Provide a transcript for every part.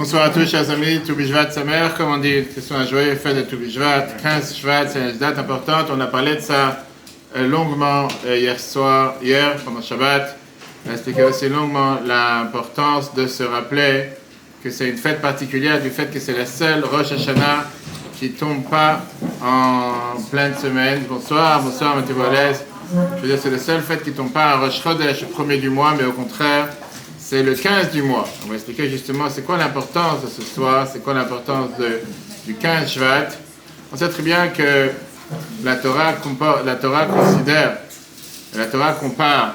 Bonsoir à tous, chers amis. Toubishvat, sa mère, comme on dit, que ce soit un joyeux fête de Toubishvat. 15 Shvat, c'est une date importante. On a parlé de ça euh, longuement euh, hier soir, hier, pendant Shabbat. On a expliqué aussi longuement l'importance de se rappeler que c'est une fête particulière du fait que c'est la seule Rosh Hashanah qui tombe pas en pleine semaine. Bonsoir, bonsoir, Boilez. Je veux dire, c'est la seule fête qui tombe pas à Rosh Chodesh, premier du mois, mais au contraire, c'est le 15 du mois. On va expliquer justement c'est quoi l'importance de ce soir, c'est quoi l'importance du 15 Shvat. On sait très bien que la Torah, la Torah considère, la Torah compare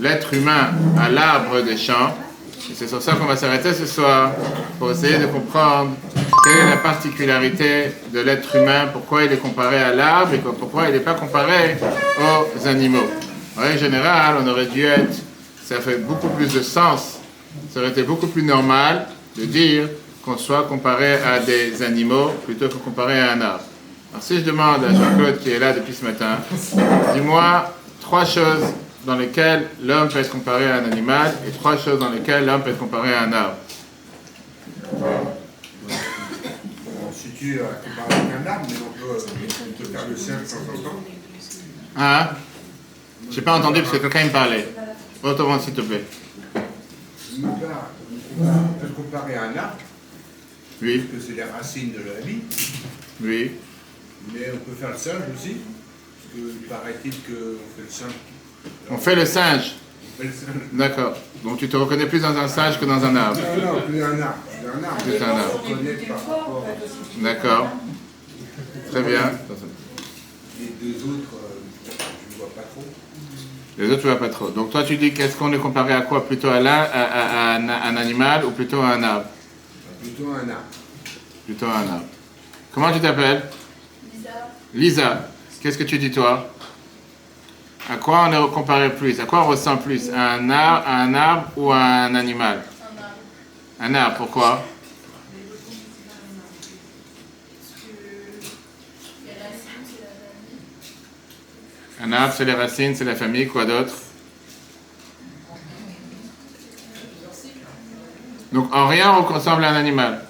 l'être humain à l'arbre des champs. C'est sur ça qu'on va s'arrêter ce soir pour essayer de comprendre quelle est la particularité de l'être humain, pourquoi il est comparé à l'arbre et pourquoi il n'est pas comparé aux animaux. En règle générale, on aurait dû être, ça fait beaucoup plus de sens, ça aurait été beaucoup plus normal de dire qu'on soit comparé à des animaux plutôt que comparé à un arbre. Alors si je demande à Jean-Claude qui est là depuis ce matin, dis-moi trois choses dans lesquelles l'homme peut être comparé à un animal et trois choses dans lesquelles l'homme peut être comparé à un arbre. Si tu euh, compares avec un arbre, mais on peut, on peut faire le sien de temps en temps. Hein? J'ai pas entendu parce que quelqu'un me parlait. Retourne s'il te plaît. On peut, on peut le comparer à un arbre, Oui, parce que c'est les racines de la vie, oui. mais on peut faire le singe aussi, parce que paraît-il qu'on fait le singe. On fait le singe. On fait le singe. D'accord. Donc tu te reconnais plus dans un singe que dans un arbre. Non, non, plus un arbre. Un arbre. Plus un arbre. D'accord. Très bien. les deux autres, euh, je ne vois pas trop. Les autres, tu vois pas trop. Donc toi, tu dis qu'est-ce qu'on est comparé à quoi? Plutôt à, à- à- à un, un animal ou plutôt à un arbre? Plutôt un arbre. Plutôt à un arbre. Comment tu t'appelles? Lisa. Qu'est-ce que tu dis toi? À quoi on est comparé plus? À quoi on ressent plus? À un arbre, à un arbre ou à un animal? Un arbre, pourquoi? Un arbre, c'est les racines, c'est la famille, quoi d'autre? Donc en rien, on ressemble à un animal.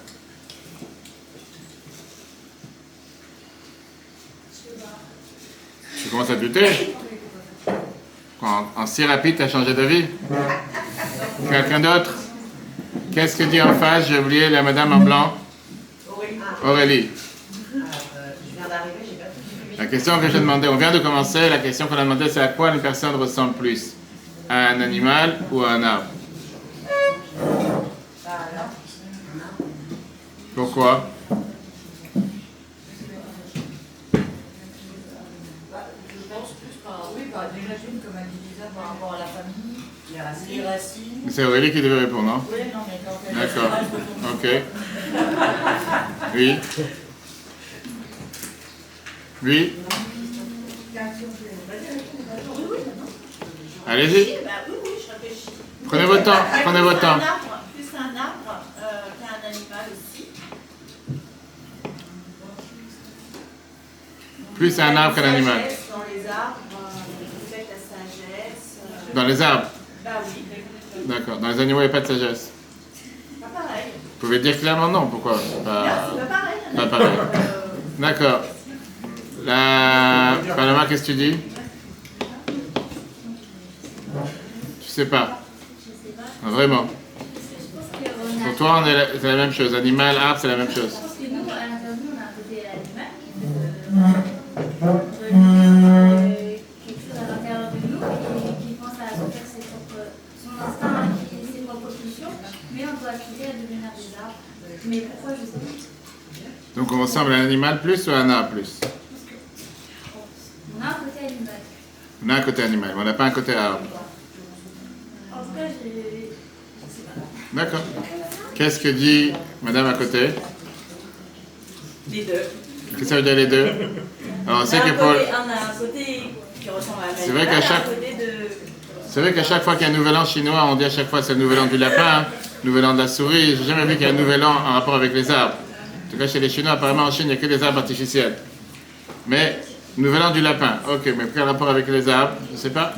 Tu commences à douter en si rapide, tu as changé d'avis? Quelqu'un d'autre? Qu'est-ce que dit en face? J'ai oublié la madame en blanc. Aurélie. Je viens d'arriver, j'ai pas tout La question que j'ai demandé, on vient de commencer, la question qu'on a demandé, c'est à quoi une personne ressemble plus? À un animal ou à un arbre? Pourquoi? Je pense plus par, oui, par déjà d'une, comme elle disait, par rapport à la famille, les racines. C'est Aurélie qui devait répondre, non? Oui, non, mais quand elle D'accord. je. Ok. Oui. Oui. Allez-y. Bah. Prenez votre temps. Prenez votre temps. Plus un arbre euh, qu'un animal aussi. Plus un arbre qu'un animal. Dans les arbres, euh, la sagesse. euh, Dans les arbres. Bah oui, D'accord. Dans les animaux, il n'y a pas de sagesse. pas pareil. Vous pouvez dire clairement non. Pourquoi? C'est Là, pas... pareil. Pas pareil. D'accord. La... Paloma, qu'est-ce que tu dis? Tu sais pas. Ah, Vraiment. Pour toi, on est la- c'est la même chose. Animal, arbre, c'est la même chose. Euh. Donc on ressemble à un animal plus ou à un arbre plus On a un côté animal. On a un côté animal, on n'a pas un côté arbre. En tout cas, j'ai. Je sais pas. D'accord. Qu'est-ce que dit madame à côté? Les deux. Qu'est-ce que ça veut dire les deux? Alors on sait que pour... On a un côté qui ressemble à un C'est vrai qu'à chaque-. C'est vrai qu'à chaque fois qu'il y a un nouvel an chinois, on dit à chaque fois c'est le nouvel an du lapin, hein, nouvel an de la souris. J'ai jamais vu qu'il y a un nouvel an en rapport avec les arbres. En tout cas, chez les Chinois, apparemment en Chine, il n'y a que des arbres artificiels. Mais, nouvel an du lapin. Ok, mais quel rapport avec les arbres Je sais pas.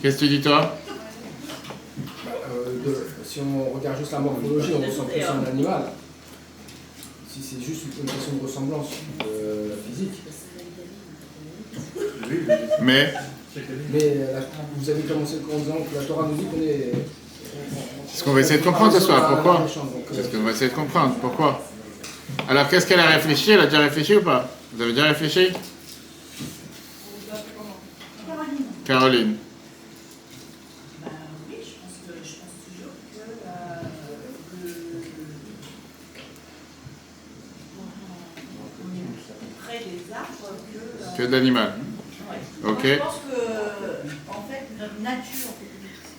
Qu'est-ce que tu dis toi Euh, de- si on regarde juste la morphologie, on ressemble plus à un animal. Si c'est juste une question de ressemblance euh, physique. Mais, Mais euh, vous avez commencé en disant que la Torah nous dit qu'on est. c'est ce qu'on va essayer de comprendre ce soir. Pourquoi euh, C'est ce qu'on va essayer de comprendre. Pourquoi Alors, qu'est-ce qu'elle a réfléchi? Elle a déjà réfléchi ou pas? Vous avez déjà réfléchi? Caroline. Bah oui, je pense, que, je pense toujours que euh, le- on est plus près des arbres que. euh, Que de l'animal. ouais. Ok. Je pense que, en fait, notre nature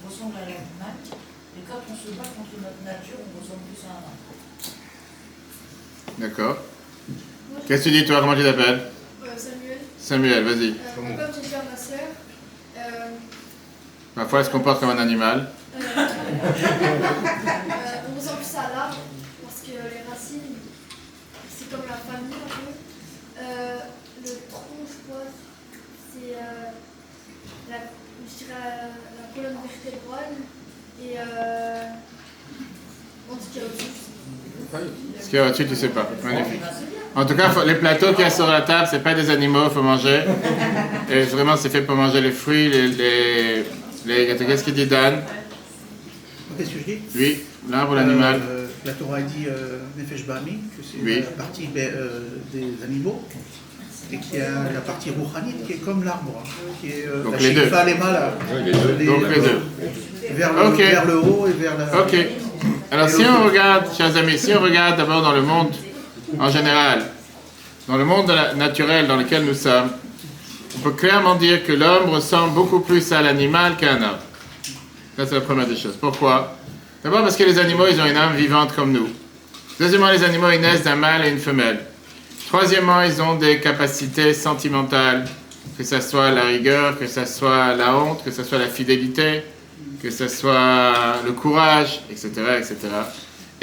ressemble à l'animal. Et quand on se bat contre notre nature, on ressemble plus à un arbre. D'accord. Qu'est-ce que tu dis, toi? Comment tu t'appelles? Euh, Samuel, Samuel, vas-y. euh, comme j'ai dit à ma sœur, euh, Ma foi, elle se comporte comme un animal? euh, euh, on ressemble plus à l'arbre parce que les racines, c'est comme la famille un peu. Euh, le tronc, je crois, c'est euh, la, je dirais, euh, la colonne vertébrale et euh, on se tient au-dessus. Ce qu'il y a au-dessus, tu sais pas. Magnifique. En tout cas, faut- les plateaux qu'il y a sur la table, c'est pas des animaux, faut manger. Et vraiment, c'est fait pour manger les fruits, les. les, les gâteaux. Qu'est-ce qu'il dit, Dan? Qu'est-ce que je dis? Lui, l'arbre ou l'animal Euh, La Torah dit euh, Nefesh Bami, que c'est Oui. la partie ben, euh, des animaux, et qu'il y a la partie Rouhanite qui est comme l'arbre, hein, qui est euh, Donc la les deux. Les- Donc les deux. Vers le, Ok. vers le haut et vers la. Ok. Alors si on regarde, chers amis, si on regarde d'abord dans le monde en général, dans le monde naturel dans lequel nous sommes, on peut clairement dire que l'homme ressemble beaucoup plus à l'animal qu'à un homme. Ça, c'est la première des choses. Pourquoi? D'abord parce que les animaux, ils ont une âme vivante comme nous. Deuxièmement, les animaux, ils naissent d'un mâle et une femelle. Troisièmement, ils ont des capacités sentimentales, que ce soit la rigueur, que ce soit la honte, que ce soit la fidélité, que ce soit le courage, etc., etc.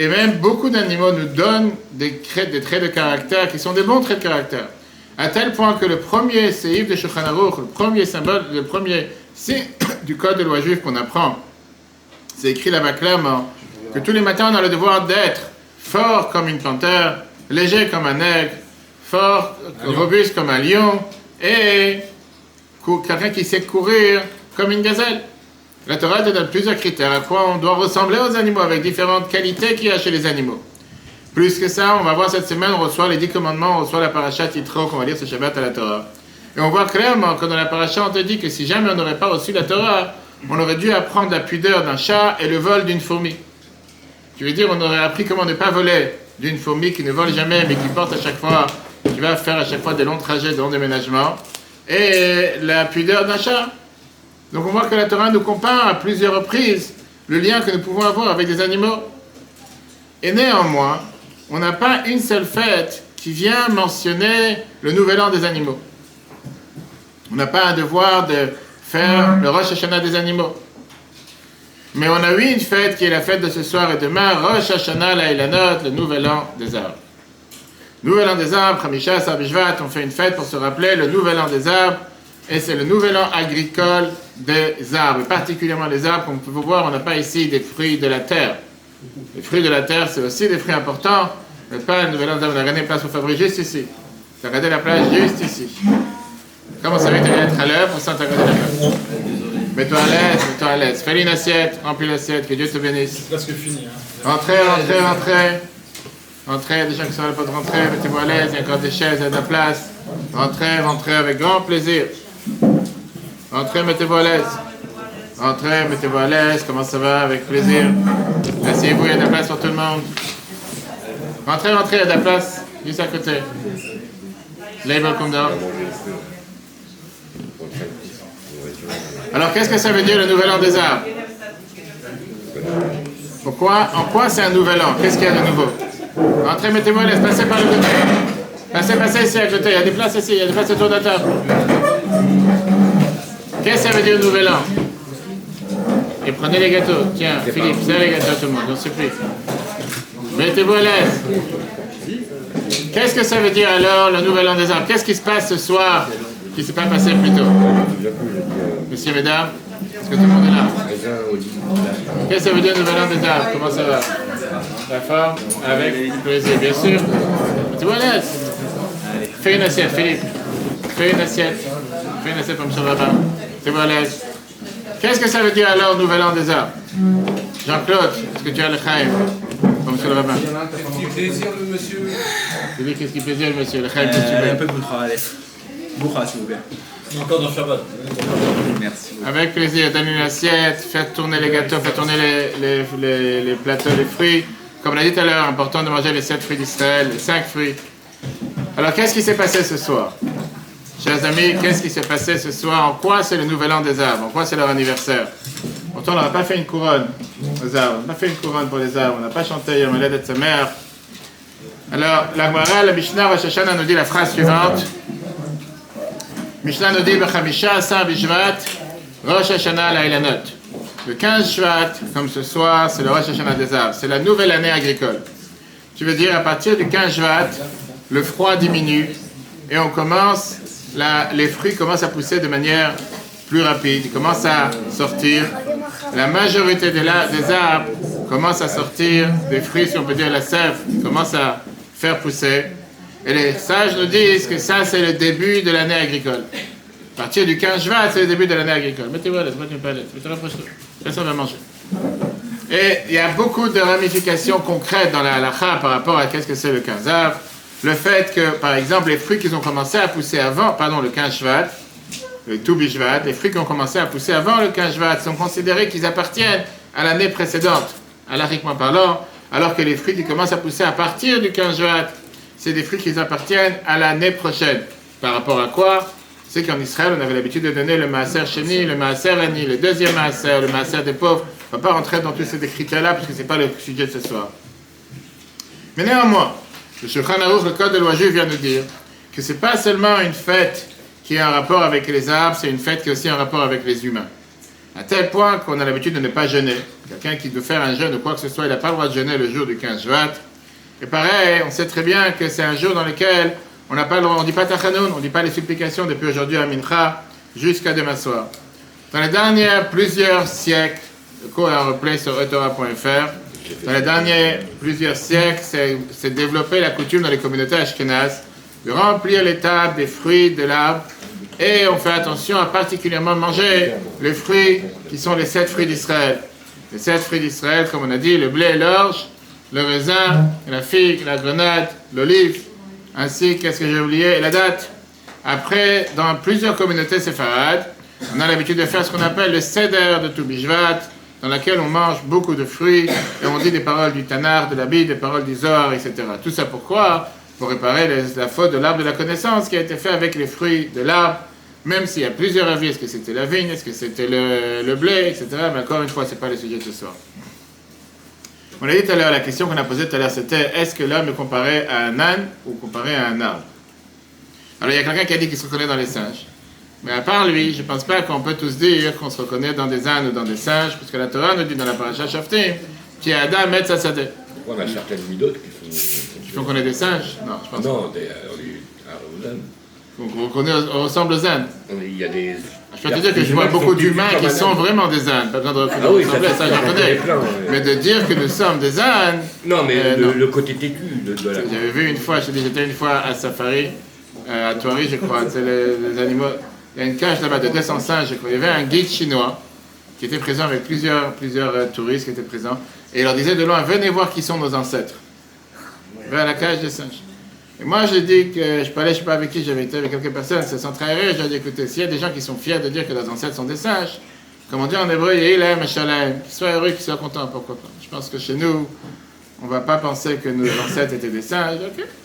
Et même beaucoup d'animaux nous donnent des, traits- des traits de caractère qui sont des bons traits de caractère. À tel point que le premier séif de Shulchan le premier symbole, le premier signe du code de loi juive qu'on apprend, c'est écrit là-bas clairement que tous les matins on a le devoir d'être fort comme une panthère, léger comme un aigle, fort, robuste comme un lion, et quelqu'un qui sait courir comme une gazelle. La Torah te donne plusieurs critères à quoi on doit ressembler aux animaux avec différentes qualités qu'il y a chez les animaux. Plus que ça, on va voir cette semaine, on reçoit les dix commandements, on reçoit la paracha Titro qu'on va lire ce Shabbat à la Torah. Et on voit clairement que dans la paracha, on te dit que si jamais on n'aurait pas reçu la Torah, on aurait dû apprendre la pudeur d'un chat et le vol d'une fourmi. Tu veux dire, on aurait appris comment ne pas voler d'une fourmi qui ne vole jamais, mais qui porte à chaque fois, qui va faire à chaque fois des longs trajets, des longs déménagements, et la pudeur d'un chat. Donc on voit que la Torah nous compare à plusieurs reprises le lien que nous pouvons avoir avec des animaux. Et néanmoins, on n'a pas une seule fête qui vient mentionner le nouvel an des animaux. On n'a pas un devoir de faire le Rosh Hashanah des animaux. Mais on a eu une fête qui est la fête de ce soir et demain, Rosh Hashanah la Ilanot, le nouvel an des arbres. Nouvel an des arbres, Hamisha, Sabishvat, on fait une fête pour se rappeler le nouvel an des arbres, et c'est le nouvel an agricole des arbres, et particulièrement les arbres, comme vous pouvez voir, on n'a pas ici des fruits de la terre. Les fruits de la terre, c'est aussi des fruits importants, mais pas le nouvel an des arbres. On a place pour Fabrice juste ici. As regardé la plage juste ici. Comment ça va être être à l'heure pour ça, tu as regardé la plage Mets-toi à l'aise, mets-toi à l'aise. Fais une assiette, remplis l'assiette, que Dieu te bénisse. presque fini. Hein. Entrez, entrez, entrez. Entrez, a des gens qui sont là pour rentrer, mettez-vous à l'aise, il y a encore des chaises, il y a de la place. Entrez, rentrez avec grand plaisir. Entrez, mettez-vous à l'aise. Entrez, mettez-vous à l'aise, comment ça va, avec plaisir. Asseyez-vous, il y a de la place pour tout le monde. Rentrez, rentrez, il y a de la place, juste à côté. Label. Alors, qu'est-ce que ça veut dire le nouvel an des arbres Pourquoi En quoi c'est un nouvel an? Qu'est-ce qu'il y a de nouveau? Entrez, mettez-moi à l'aise, passez par le côté. Passez, passez ici à côté, il y a des places ici, il y a des places autour de la table. Qu'est-ce que ça veut dire nouvel an? Et prenez les gâteaux. Tiens, Philippe, c'est les gâteaux tout le monde, on se prie. Mettez-vous à l'aise. Qu'est-ce que ça veut dire alors le nouvel an des arbres Qu'est-ce qui se passe ce soir qui ne s'est pas passé plus tôt? Messieurs, mesdames Est-ce que tout le monde est là? Qu'est-ce que ça veut dire nouvel an des arbres Comment ça va? La forme? Avec plaisir, bien sûr. Tu vois, laisse. Fais une assiette, Philippe. Fais une assiette. Fais une assiette pour M. Rabbin. Tu vois, laisse. Qu'est-ce que ça veut dire alors nouvel an des arbres Jean-Claude, est-ce que tu as le chaim pour M. le rabbin Il y en a un qui Plaisir le monsieur? Tu dis qu'est-ce qui plaisir, le monsieur Le chaim que tu Euh, un veux peu de boutra, allez. Boucha, s'il vous plaît. Encore dans Shabbat. Merci. Avec plaisir, donne une assiette, faites tourner les gâteaux, faites tourner les, les, les, les plateaux, les fruits. Comme on a dit tout à l'heure, important de manger les sept fruits d'Israël, les cinq fruits. Alors, qu'est-ce qui s'est passé ce soir? Chers amis, qu'est-ce qui s'est passé ce soir? En quoi c'est le nouvel an des arbres? En quoi c'est leur anniversaire? Pourtant, on n'aura pas fait une couronne aux arbres. On n'a pas fait une couronne pour les arbres. On n'a pas chanté Yom de sa mère. Alors, la la Mishnah, Rosh Hashanah nous dit la phrase suivante. Mishnah nous dit Bechamisha Asar Bishvat Rosh Hashanah. Le 15 Shvat, comme ce soir, c'est le Rosh Hashanah des arbres. C'est la nouvelle année agricole. Tu veux dire, à partir du 15 Shvat, le froid diminue et on commence, la- les fruits commencent à pousser de manière plus rapide, ils commencent à sortir. La majorité des, la- arbres commencent à sortir des fruits, si on peut dire la sève, commence à faire pousser. Et les sages nous disent que ça, c'est le début de l'année agricole. À partir du 15 juin, c'est le début de l'année agricole. Mettez-vous à l'aise, mettez à l'aise. Mettez-vous rapproche-toi. Personne va manger. Et il y a beaucoup de ramifications concrètes dans la halakha par rapport à qu'est-ce que c'est le 15 av. Le fait que, par exemple, les fruits qui ont commencé à pousser avant, pardon, le 15 Shvat, le tout Bishvat, les fruits qui ont commencé à pousser avant le 15 Shvat sont considérés qu'ils appartiennent à l'année précédente, alariquement parlant, alors que les fruits qui commencent à pousser à partir du 15 Shvat, c'est des fruits qui appartiennent à l'année prochaine. Par rapport à quoi? C'est qu'en Israël, on avait l'habitude de donner le Maaser Sheni, le Maaser Ani, le deuxième Maaser, le Maaser des pauvres. On ne va pas rentrer dans tous ces critères-là, parce que ce n'est pas le sujet de ce soir. Mais néanmoins, le Shulchan Aruch, le Code de loi juive, vient nous dire que ce n'est pas seulement une fête qui a un rapport avec les arbres, c'est une fête qui a aussi un rapport avec les humains. À tel point qu'on a l'habitude de ne pas jeûner. Quelqu'un qui veut faire un jeûne ou quoi que ce soit, il n'a pas le droit de jeûner le jour du 15 juin. Et pareil, on sait très bien que c'est un jour dans lequel on n'a pas le droit, on ne dit pas Tachanoun, on ne dit pas les supplications depuis aujourd'hui à Mincha jusqu'à demain soir. Dans les derniers plusieurs siècles, le cours est en replay sur etora.fr, dans les derniers plusieurs siècles, c'est c'est développé la coutume dans les communautés ashkénazes de remplir les tables des fruits de l'arbre et on fait attention à particulièrement manger les fruits qui sont les sept fruits d'Israël. Les sept fruits d'Israël, comme on a dit, le blé, l'orge, le raisin, la figue, la grenade, l'olive, ainsi, qu'est-ce que j'ai oublié, et la date. Après, dans plusieurs communautés séfarades, on a l'habitude de faire ce qu'on appelle le seder de Toubishvat, dans laquelle on mange beaucoup de fruits et on dit des paroles du Tanar, de la Bible, des paroles du Zohar, etc. Tout ça pourquoi? Pour réparer la faute de l'arbre de la connaissance qui a été fait avec les fruits de l'arbre, même s'il y a plusieurs avis, est-ce que c'était la vigne, est-ce que c'était le, le blé, etc. Mais encore une fois, ce n'est pas le sujet de ce soir. On a dit tout à l'heure, la question qu'on a posée tout à l'heure, c'était est-ce que l'homme est comparé à un âne ou comparé à un arbre? Alors il y a quelqu'un qui a dit qu'il se reconnaît dans les singes. Mais à part lui, je ne pense pas qu'on peut tous dire qu'on se reconnaît dans des ânes ou dans des singes, parce que la Torah nous dit dans la paracha Shaftim, qui est Adam et Sassadeh. On a certaines midotes qui sont. Il faut qu'on ait des singes Non, je pense Non, des, euh, ah, on, reconnaît- on ressemble aux ânes. Il y a des. Je peux te dire que je vois beaucoup d'humains qui sont vraiment des ânes. Pas besoin de Ah oui, ça, ça. Mais de dire que nous sommes des ânes, Non, mais Euh, le, côté têtu de, la. J'avais vu une fois, j'étais une fois à Safari, euh, à Toiri, je crois. C'est les animaux. Il y a une cage là-bas de 200 singes. Il y avait un guide chinois qui était présent avec plusieurs, plusieurs euh, touristes qui étaient présents. Et il leur disait de loin, venez voir qui sont nos ancêtres. Vers la cage des singes. Et moi, j'ai dit que je parlais, je sais pas avec qui, j'avais été avec quelques personnes, sont très heureux. J'ai dit, écoutez, s'il y a des gens qui sont fiers de dire que leurs ancêtres sont des singes, comme on dit en hébreu, Yilem, Shalem, qu'ils soient heureux, qu'ils soient contents, pourquoi pas. Je pense que chez nous, on ne va pas penser que nos ancêtres étaient des singes,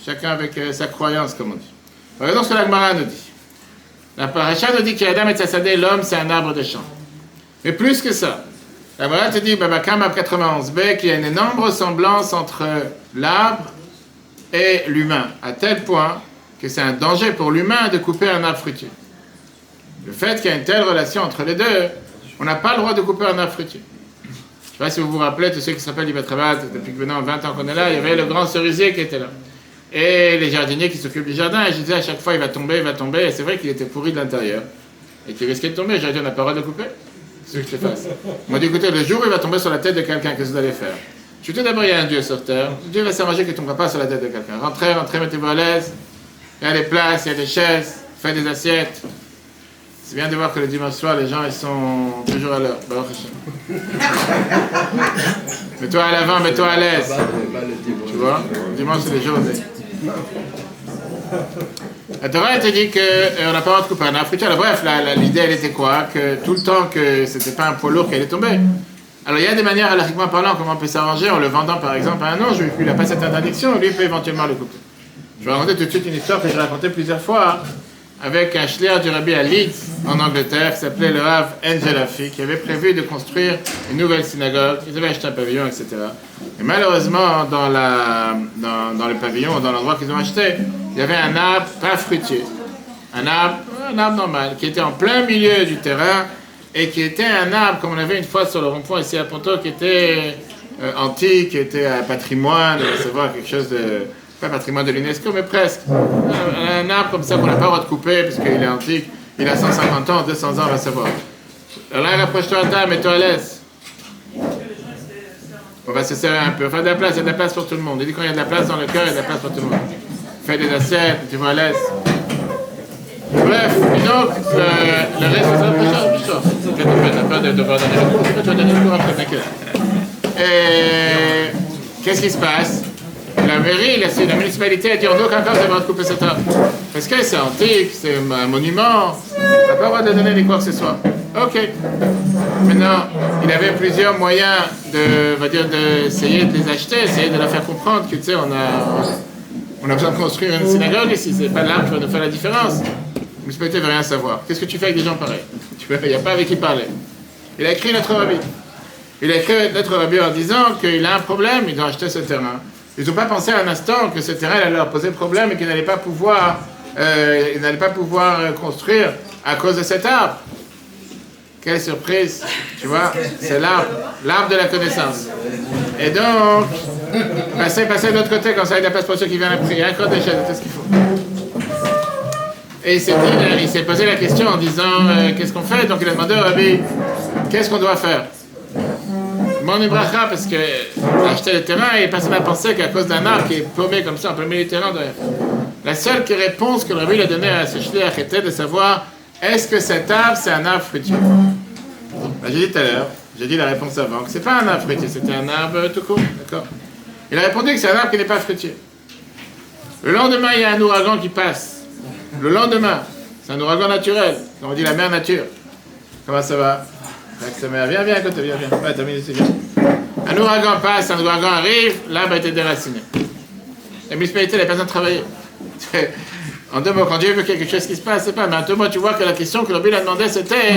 Chacun avec euh, sa croyance, comme on dit. Regardons ce que la Gemara nous dit. La paracha nous dit qu'Adam et Sassadeh, l'homme, c'est un arbre de champ. Mais plus que ça, la Gemara te dit, Babakam 91b, qu'il y a une énorme ressemblance entre l'arbre et l'humain, à tel point que c'est un danger pour l'humain de couper un arbre fruitier. Le fait qu'il y a une telle relation entre les deux, on n'a pas le droit de couper un arbre fruitier. Je ne sais pas si vous vous rappelez, tous ceux qui s'appellent Ibatrabat, depuis que maintenant 20 ans qu'on est là, il y avait le grand cerisier qui était là. Et les jardiniers qui s'occupent du jardin, et je disais à chaque fois, il va tomber, il va tomber, et c'est vrai qu'il était pourri de l'intérieur. Et qu'il risquait de tomber, j'aurais dit, on n'a pas le droit de couper. C'est ce que je te fasse. Ils m'ont dit, écoutez, le jour où il va tomber sur la tête de quelqu'un, qu'est-ce que vous allez faire? Je dis, tout d'abord, il y a un Dieu sur terre. Dieu va s'arranger qu'il ne tombera pas sur la tête de quelqu'un. Rentrez, rentrez, mettez-vous à l'aise. Il y a des places, il y a des chaises, faites des assiettes. C'est bien de voir que le dimanche soir, les gens, ils sont toujours à l'heure. Mets-toi à l'avant, mets-toi à l'aise. Tu vois? Dimanche, c'est les journées. La Torah, te dit qu'on n'a pas le droit de couper un bref, l'idée, elle était quoi? Que tout le temps que c'était pas un poids lourd qui allait tomber. Alors il y a des manières, alariquement parlant, comment on peut s'arranger en le vendant par exemple à un non juif. Lui, il n'a pas cette interdiction, lui, peut éventuellement le couper. Je vais raconter tout de suite une histoire que j'ai racontée plusieurs fois avec un schlier du rabbi à Leeds, en Angleterre, qui s'appelait le Rav Angelafi, qui avait prévu de construire une nouvelle synagogue. Ils avaient acheté un pavillon, etc. Et malheureusement, dans, le pavillon, dans l'endroit qu'ils ont acheté, il y avait un arbre pas fruitier. Un arbre, normal, qui était en plein milieu du terrain et qui était un arbre, comme on avait une fois sur le rond-point ici à Ponto, qui était euh, antique, qui était un patrimoine, c'est voir quelque chose de. Pas patrimoine de l'UNESCO, mais presque. Un, arbre comme ça qu'on n'a pas le droit de couper parce qu'il est antique, il a 150 ans, 200 ans, on va savoir. Là, rapproche-toi à table, mets-toi à l'aise. On va se serrer un peu. Enfin, de la place, il y a de la place pour tout le monde. Il dit quand il y a de la place dans le cœur, il y a de la place pour tout le monde. Fais des assiettes, tu vas à l'aise. Bref, donc, euh, le reste, c'est ça. T'as peur de devoir donner le cours, tu donner le cours après, t'inquiète. Et qu'est-ce qui se passe? La mairie, la, municipalité a dit en aucun cas de couper cet arbre. Parce que c'est antique, c'est un monument, on n'a pas le droit de donner quoi que ce soit. Ok. Maintenant, il avait plusieurs moyens de, on va dire, d'essayer de les acheter, essayer de leur faire comprendre que, tu sais, on a, on a besoin de construire une synagogue ici, c'est pas l'arbre qui va nous faire la différence. La municipalité ne veut rien savoir. Qu'est-ce que tu fais avec des gens pareils? Il n'y a pas avec qui parler. Il a écrit notre rabbi. Il a écrit notre rabbi en disant qu'il a un problème, il doit acheter ce terrain. Ils n'ont pas pensé un instant que ce terrain allait leur poser problème et qu'ils n'allaient pas pouvoir, euh, n'allaient pas pouvoir euh, construire à cause de cet arbre. Quelle surprise, tu vois, c'est l'arbre, l'arbre de la connaissance. Et donc, passez, passez de l'autre côté, comme ça il y a la place pour ceux qui viennent après. Il y a encore des chaises, c'est ce qu'il faut. Et il s'est il s'est posé la question en disant euh, qu'est-ce qu'on fait? Donc il a demandé au rabbi qu'est-ce qu'on doit faire? Mon bracha parce que acheter le terrain et personne n'a pensé qu'à cause d'un arbre qui est paumé comme ça en milieu du terrain, de la seule réponse que le a donnée à ce shliach était de savoir est-ce que cet arbre c'est un arbre fruitier? Ben, J'ai dit tout à l'heure, j'ai dit la réponse avant que c'est pas un arbre fruitier, c'était un arbre tout court, d'accord? Il a répondu que c'est un arbre qui n'est pas fruitier. Le lendemain, il y a un ouragan qui passe. Le lendemain, c'est un ouragan naturel. On dit la mère nature. Comment ça va? Viens, viens à viens, viens. Ouais, t'as mis ici, viens. Un ouragan passe, un ouragan arrive, l'arbre a été déraciné. La municipalité besoin de travailler. En deux mots, quand Dieu veut quelque chose qui se passe, c'est pas. Mais en deux mots, tu vois que la question que Bible a demandé, c'était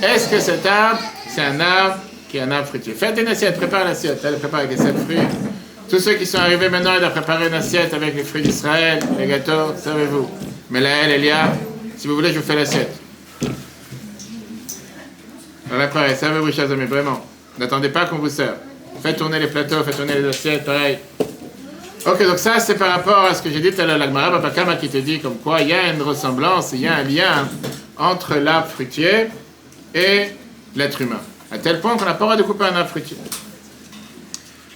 est-ce que cet arbre, c'est un arbre qui est un arbre fruitier? Faites une assiette, prépare l'assiette. Elle prépare avec les sept fruits. Tous ceux qui sont arrivés maintenant, ils doivent préparer une assiette avec les fruits d'Israël, les gâteaux, savez-vous. Mais là, elle, Elia, si vous voulez, je vous fais l'assiette. Voilà, pareil, servez-vous, chers amis, vraiment. N'attendez pas qu'on vous serve. Faites tourner les plateaux, faites tourner les assiettes, pareil. Ok, donc ça, c'est par rapport à ce que j'ai dit tout à l'heure, l'Agmara Babakama qui te dit comme quoi il y a une ressemblance, il y a un lien entre l'arbre fruitier et l'être humain. À tel point qu'on n'a pas le droit de couper un arbre fruitier.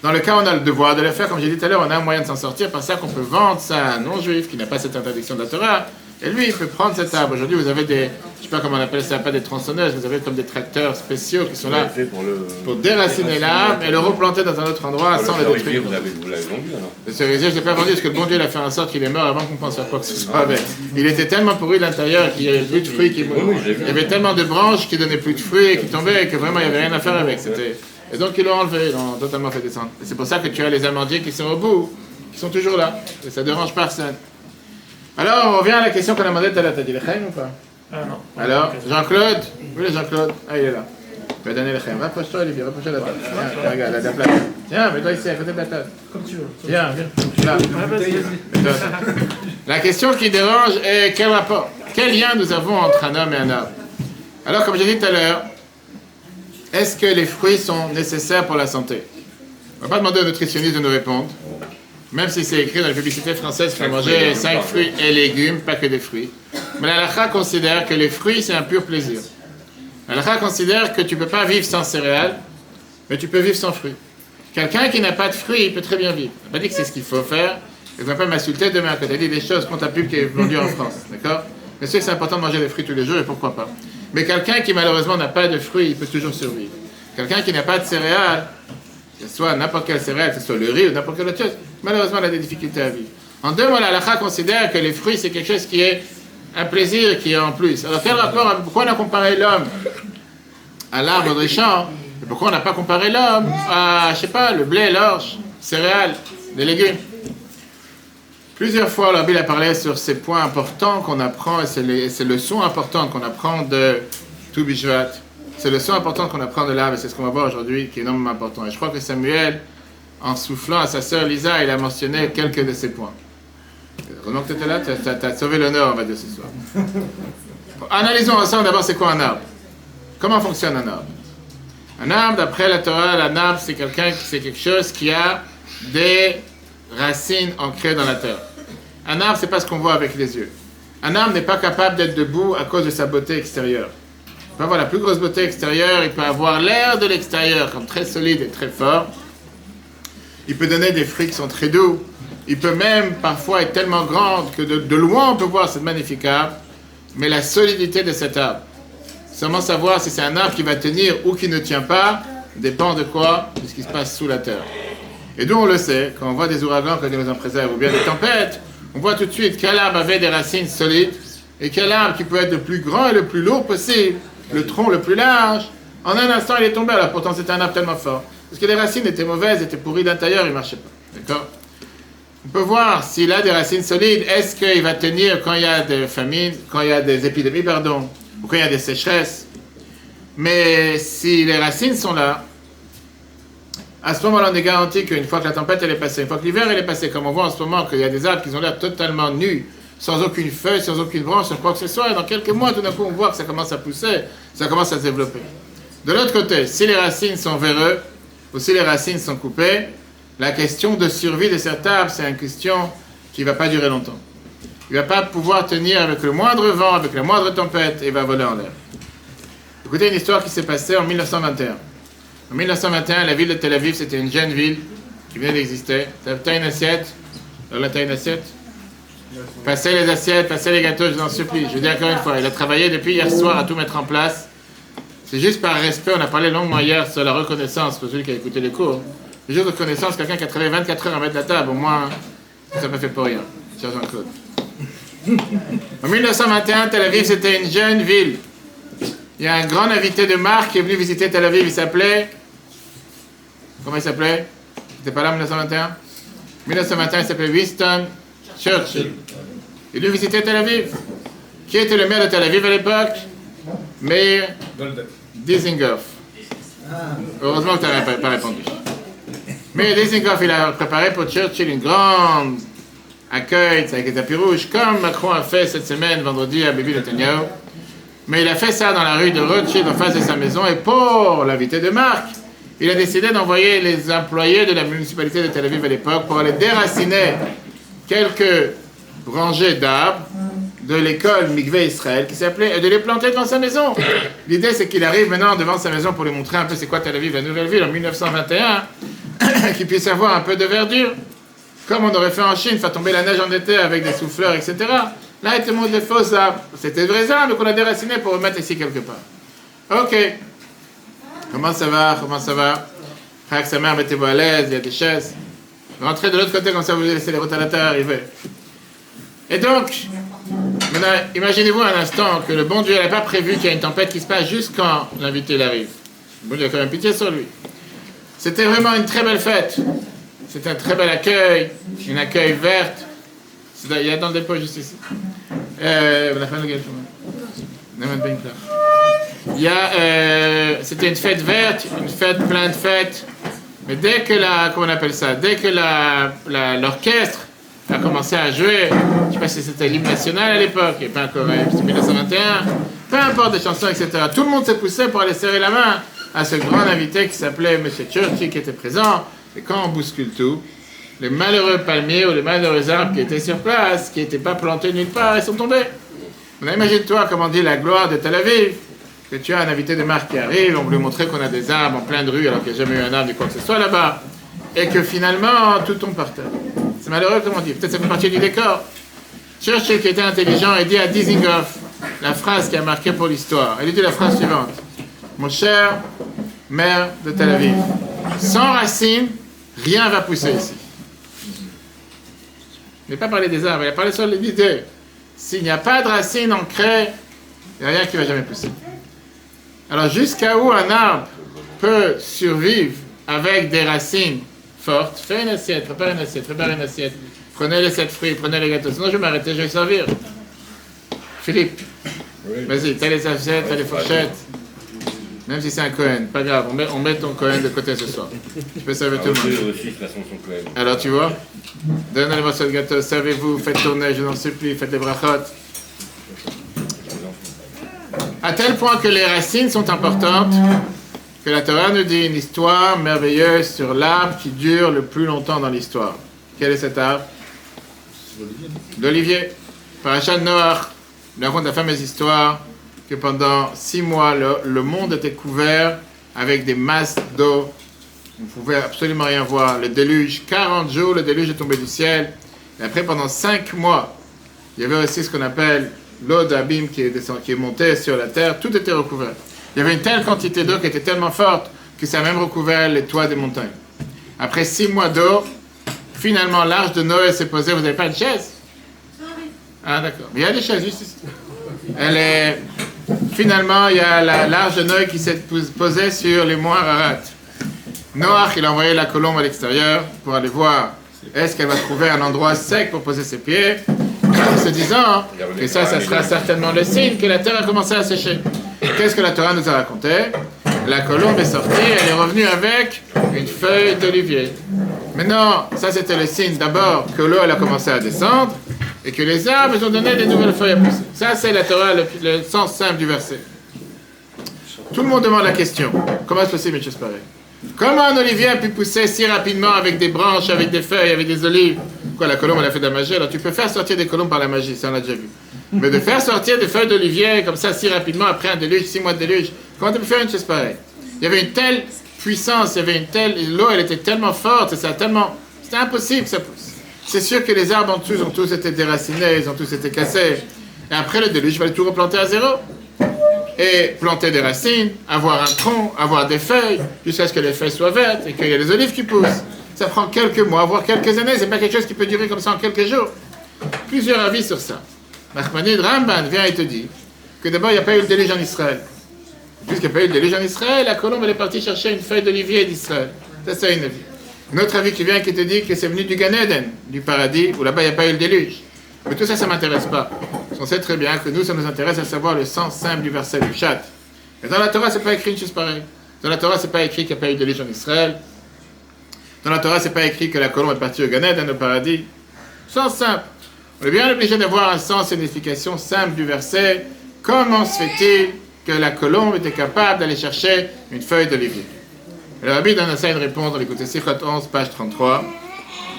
Dans le cas où on a le devoir de le faire, comme j'ai dit tout à l'heure, on a un moyen de s'en sortir par ça qu'on peut vendre ça à un non-juif qui n'a pas cette interdiction de la Torah. Et lui, il peut prendre cet arbre. Aujourd'hui, vous avez des, je sais pas comment on appelle ça, pas des tronçonneuses, vous avez comme des tracteurs spéciaux qui sont là pour le. pour déraciner l'arbre et le replanter dans un autre endroit sans le le détruire. vous l'avez vous l'avez vendu alors. Le cerisier, je ne l'ai pas vendu parce que le bon Dieu il a fait en sorte qu'il est mort avant qu'on pense à quoi que ce soit avec. Il était tellement pourri de l'intérieur qu'il n'y avait plus de fruits qui oui. Il y avait tellement de branches qui donnaient plus de fruits et qui tombaient que vraiment il n'y avait rien à faire avec. C'était... Et donc ils l'ont enlevé, ils l'ont totalement fait descendre. Et c'est pour ça que tu as les amandiers qui sont au bout, qui sont toujours là. Et ça ne dérange personne. Alors on revient à la question qu'on a demandé tout à l'heure. T'as dit chèmes ou pas? Ah non. Alors, Jean-Claude? Oui, Jean-Claude? Ah, il est là. Je vais donner les chèmes. Rapproche-toi, Olivier, rapproche-toi de la table. Tiens, regarde, là, de la place. Tiens, mets-toi ici, à côté de la table. Comme tu veux. Viens, viens. Là. La question qui dérange est quel rapport Quel lien nous avons entre un homme et un arbre Alors, comme j'ai dit tout à l'heure, est-ce que les fruits sont nécessaires pour la santé? On ne va pas demander aux nutritionnistes de nous répondre, même si c'est écrit dans la publicité française qu'il faut manger 5 fruits et légumes, pas que des fruits. Mais la lacha considère que les fruits, c'est un pur plaisir. L'Alakha considère que tu ne peux pas vivre sans céréales, mais tu peux vivre sans fruits. Quelqu'un qui n'a pas de fruits, il peut très bien vivre. On n'a pas dit que c'est ce qu'il faut faire. Et ne va pas m'insulter demain quand tu as dit des choses contre ta pub qui est vendue en France. D'accord? Mais c'est important de manger des fruits tous les jours et pourquoi pas? Mais quelqu'un qui malheureusement n'a pas de fruits, il peut toujours survivre. Quelqu'un qui n'a pas de céréales, que ce soit n'importe quelle céréale, que ce soit le riz ou n'importe quelle autre chose, malheureusement, il a des difficultés à vivre. En deux mots, la considère que les fruits, c'est quelque chose qui est un plaisir qui est en plus. Alors, quel rapport, pourquoi on a comparé l'homme à l'arbre des champs et pourquoi on n'a pas comparé l'homme à, je sais pas, le blé, l'orge, céréales, les légumes? Plusieurs fois, Bible a parlé sur ces points importants qu'on apprend et ces leçons importantes qu'on apprend de tout Bishvat. Ces leçons importantes qu'on apprend de l'arbre et c'est ce qu'on va voir aujourd'hui qui est énormément important. Et je crois que Samuel, en soufflant à sa sœur Lisa, il a mentionné quelques de ces points. Renan, tu étais là, tu as, sauvé l'honneur, on va dire, ce soir. Analysons ensemble d'abord c'est quoi un arbre? Comment fonctionne un arbre? Un arbre, d'après la Torah, un arbre, c'est quelqu'un, c'est quelque chose qui a des racines ancrées dans la terre. Un arbre, c'est pas ce qu'on voit avec les yeux. Un arbre n'est pas capable d'être debout à cause de sa beauté extérieure. Il peut avoir la plus grosse beauté extérieure, il peut avoir l'air de l'extérieur comme très solide et très fort. Il peut donner des fruits qui sont très doux. Il peut même parfois être tellement grand que de, loin on peut voir cette magnifique arbre. Mais la solidité de cet arbre, seulement savoir si c'est un arbre qui va tenir ou qui ne tient pas, dépend de quoi De ce qui se passe sous la terre. Et d'où on le sait, quand on voit des ouragans, que Dieu nous en préserve, ou bien des tempêtes, on voit tout de suite quel arbre avait des racines solides et quel arbre qui peut être le plus grand et le plus lourd possible, le tronc le plus large. En un instant, il est tombé, alors pourtant c'était un arbre tellement fort. Parce que les racines étaient mauvaises, étaient pourries d'intérieur, il ne marchait pas. D'accord On peut voir s'il a des racines solides, est-ce qu'il va tenir quand il y a des famines, quand il y a des épidémies, pardon, ou quand il y a des sécheresses? Mais si les racines sont là, à ce moment-là, on est garanti qu'une fois que la tempête elle est passée, une fois que l'hiver est passé, comme on voit en ce moment qu'il y a des arbres qui ont l'air totalement nus, sans aucune feuille, sans aucune branche, sans quoi que ce soit, et dans quelques mois, tout d'un coup, on voit que ça commence à pousser, ça commence à se développer. De l'autre côté, si les racines sont véreuses, ou si les racines sont coupées, la question de survie de cet arbre, c'est une question qui ne va pas durer longtemps. Il ne va pas pouvoir tenir avec le moindre vent, avec la moindre tempête, et va voler en l'air. Écoutez une histoire qui s'est passée en 1921. En 1921, la ville de Tel Aviv, c'était une jeune ville qui venait d'exister. T'as une assiette? Là, t'as une assiette? Passez les assiettes, passez les gâteaux, je vous en supplie. Je vous dis encore une fois, il a travaillé depuis hier soir à tout mettre en place. C'est juste par respect, on a parlé longuement hier sur la reconnaissance pour celui qui a écouté les cours. Juste reconnaissance, quelqu'un qui a travaillé 24 heures à mettre la table, au moins, ça m'a fait pour rien. Cher Jean-Claude. En 1921, Tel Aviv, c'était une jeune ville. Il y a un grand invité de marque qui est venu visiter Tel Aviv, il s'appelait. Comment il s'appelait? Il n'était pas là en 1921 1921, il s'appelait Winston Churchill. Il venu visiter Tel Aviv. Qui était le maire de Tel Aviv à l'époque? Mayor Dizengoff. Heureusement que tu n'as pas répondu. Mais Dizengoff, il a préparé pour Churchill une grande accueil avec des tapis rouges, comme Macron a fait cette semaine, vendredi, à Bibi Netanyahu. Mais il a fait ça dans la rue de Rothschild en face de sa maison et pour l'invité de Marc, il a décidé d'envoyer les employés de la municipalité de Tel Aviv à l'époque pour aller déraciner quelques rangées d'arbres de l'école Migvé Israël qui s'appelait et de les planter dans sa maison. L'idée c'est qu'il arrive maintenant devant sa maison pour lui montrer un peu c'est quoi Tel Aviv, la nouvelle ville en 1921, qu'il puisse avoir un peu de verdure, comme on aurait fait en Chine, faire tomber la neige en été avec des souffleurs, etc. Là, il te montre des faux arbres. C'était des vrais arbres qu'on a déracinés pour remettre ici quelque part. Ok. Comment ça va? Comment ça va? Frère, sa mère, mettez-vous à l'aise, il y a des chaises. Rentrez de l'autre côté, comme ça vous laissez les rotalateurs arriver. Et donc, imaginez-vous un instant que le bon Dieu n'a pas prévu qu'il y ait une tempête qui se passe juste quand l'invité arrive. Bon Dieu a quand même pitié sur lui. C'était vraiment une très belle fête. C'était un très bel accueil, une accueil verte. Il y a dans le dépôt juste ici. A, c'était une fête verte, une fête pleine de fêtes. Mais dès que la, comment on appelle ça, dès que l'orchestre a commencé à jouer, je ne sais pas si c'était l'hymne national à l'époque, et pas encore, c'était 1921, peu importe des chansons, etc. Tout le monde s'est poussé pour aller serrer la main à ce grand invité qui s'appelait M. Churchill, qui était présent. Et quand on bouscule tout, les malheureux palmiers ou les malheureux arbres qui étaient sur place, qui n'étaient pas plantés nulle part, ils sont tombés. Imagine-toi, comme on dit, la gloire de Tel Aviv, que tu as un invité de marque qui arrive, on voulait montrer qu'on a des arbres en pleine rue alors qu'il n'y a jamais eu un arbre ni quoi que ce soit là-bas, et que finalement tout tombe par terre. C'est malheureux comme on dit, peut-être ça fait partie du décor. Churchill qui était intelligent et dit à Dizengoff la phrase qui a marqué pour l'histoire. Il dit la phrase suivante. Mon cher maire de Tel Aviv, sans racines, rien va pousser ici. Il n'a pas parlé des arbres, il a parlé sur l'idée. S'il n'y a pas de racines ancrées, il n'y a rien qui va jamais pousser. Alors jusqu'à où un arbre peut survivre avec des racines fortes, fais une assiette, prépare une assiette, prépare une assiette. Prenez les sept fruits, prenez les gâteaux. Sinon je vais m'arrêter, je vais servir. Philippe, vas-y, t'as les assiettes, t'as les fourchettes. Même si c'est un Cohen, pas grave, on met, on met ton Cohen de côté ce soir. Tu peux servir tout le monde. Aussi, de façon. Alors tu vois, donnez-moi ce gâteau, servez-vous, faites tourner, je vous en supplie, faites les brachot. À tel point que les racines sont importantes, que la Torah nous dit une histoire merveilleuse sur l'arbre qui dure le plus longtemps dans l'histoire. Quel est cet arbre D'Olivier. Parachat Noach nous raconte la fameuse histoire que pendant six mois, le, le monde était couvert avec des masses d'eau. On ne pouvait absolument rien voir. Le déluge, 40 jours, le déluge est tombé du ciel. Et après, pendant cinq mois, il y avait aussi ce qu'on appelle l'eau d'abîme qui qui est montée sur la terre. Tout était recouvert. Il y avait une telle quantité d'eau qui était tellement forte que ça a même recouvert les toits des montagnes. Après six mois d'eau, finalement, l'arche de Noé s'est posée. Vous n'avez pas de chaise? Ah, d'accord. Il y a des chaises juste ici. Elle est... Finalement, il y a la- l'arche de Noé qui s'est pos- posée sur les monts Ararat. Noach, il a envoyé la colombe à l'extérieur pour aller voir est-ce qu'elle va trouver un endroit sec pour poser ses pieds, se disant que ça, ça sera certainement le signe que la terre a commencé à sécher. Qu'est-ce que la Torah nous a raconté? La colombe est sortie, elle est revenue avec une feuille d'olivier. Maintenant, ça c'était le signe d'abord que l'eau elle a commencé à descendre et que les arbres ont donné des nouvelles feuilles à pousser. Ça c'est la Torah, le, le sens simple du verset. Tout le monde demande la question. Comment est-ce possible pareille Comment un olivier a pu pousser si rapidement avec des branches, avec des feuilles, avec des olives? Quoi, la colombe, elle a fait de la magie? Alors tu peux faire sortir des colombes par la magie, ça on l'a déjà vu. Mais de faire sortir des feuilles d'olivier comme ça si rapidement après un déluge, six mois de déluge, comment tu peux faire une chose pareille? Il y avait une telle puissance, il y avait une telle. L'eau, elle était tellement forte, ça tellement. C'était impossible que ça pousse. C'est sûr que les arbres en dessous ont tous été déracinés, ils ont tous été cassés. Et après le déluge, il fallait tout replanter à zéro et planter des racines, avoir un tronc, avoir des feuilles, jusqu'à ce que les feuilles soient vertes et qu'il y ait des olives qui poussent. Ça prend quelques mois, voire quelques années, c'est pas quelque chose qui peut durer comme ça en quelques jours. Plusieurs avis sur ça. Nachmanid Ramban vient et te dit que d'abord il n'y a pas eu le déluge en Israël. Puisqu'il n'y a pas eu le déluge en Israël, la colombe est partie chercher une feuille d'olivier d'Israël. Ça c'est une avis. Un autre avis qui vient qui te dit que c'est venu du Gan Eden, du paradis, où là-bas il n'y a pas eu le déluge. Mais tout ça, ça ne m'intéresse pas. On sait très bien que nous, ça nous intéresse à savoir le sens simple du verset du chat. Et dans la Torah, c'est pas écrit une chose pareille. Dans la Torah, c'est pas écrit qu'il n'y a pas eu de déluge en Israël. Dans la Torah, c'est pas écrit que la colombe est partie au Gan Eden, au paradis. Sens simple. On est bien obligé d'avoir un sens et une explication simple du verset. Comment se fait-il que la colombe était capable d'aller chercher une feuille d'olivier? Le rabbi donne ça une réponse dans l'écoute Sichot 11, page 33,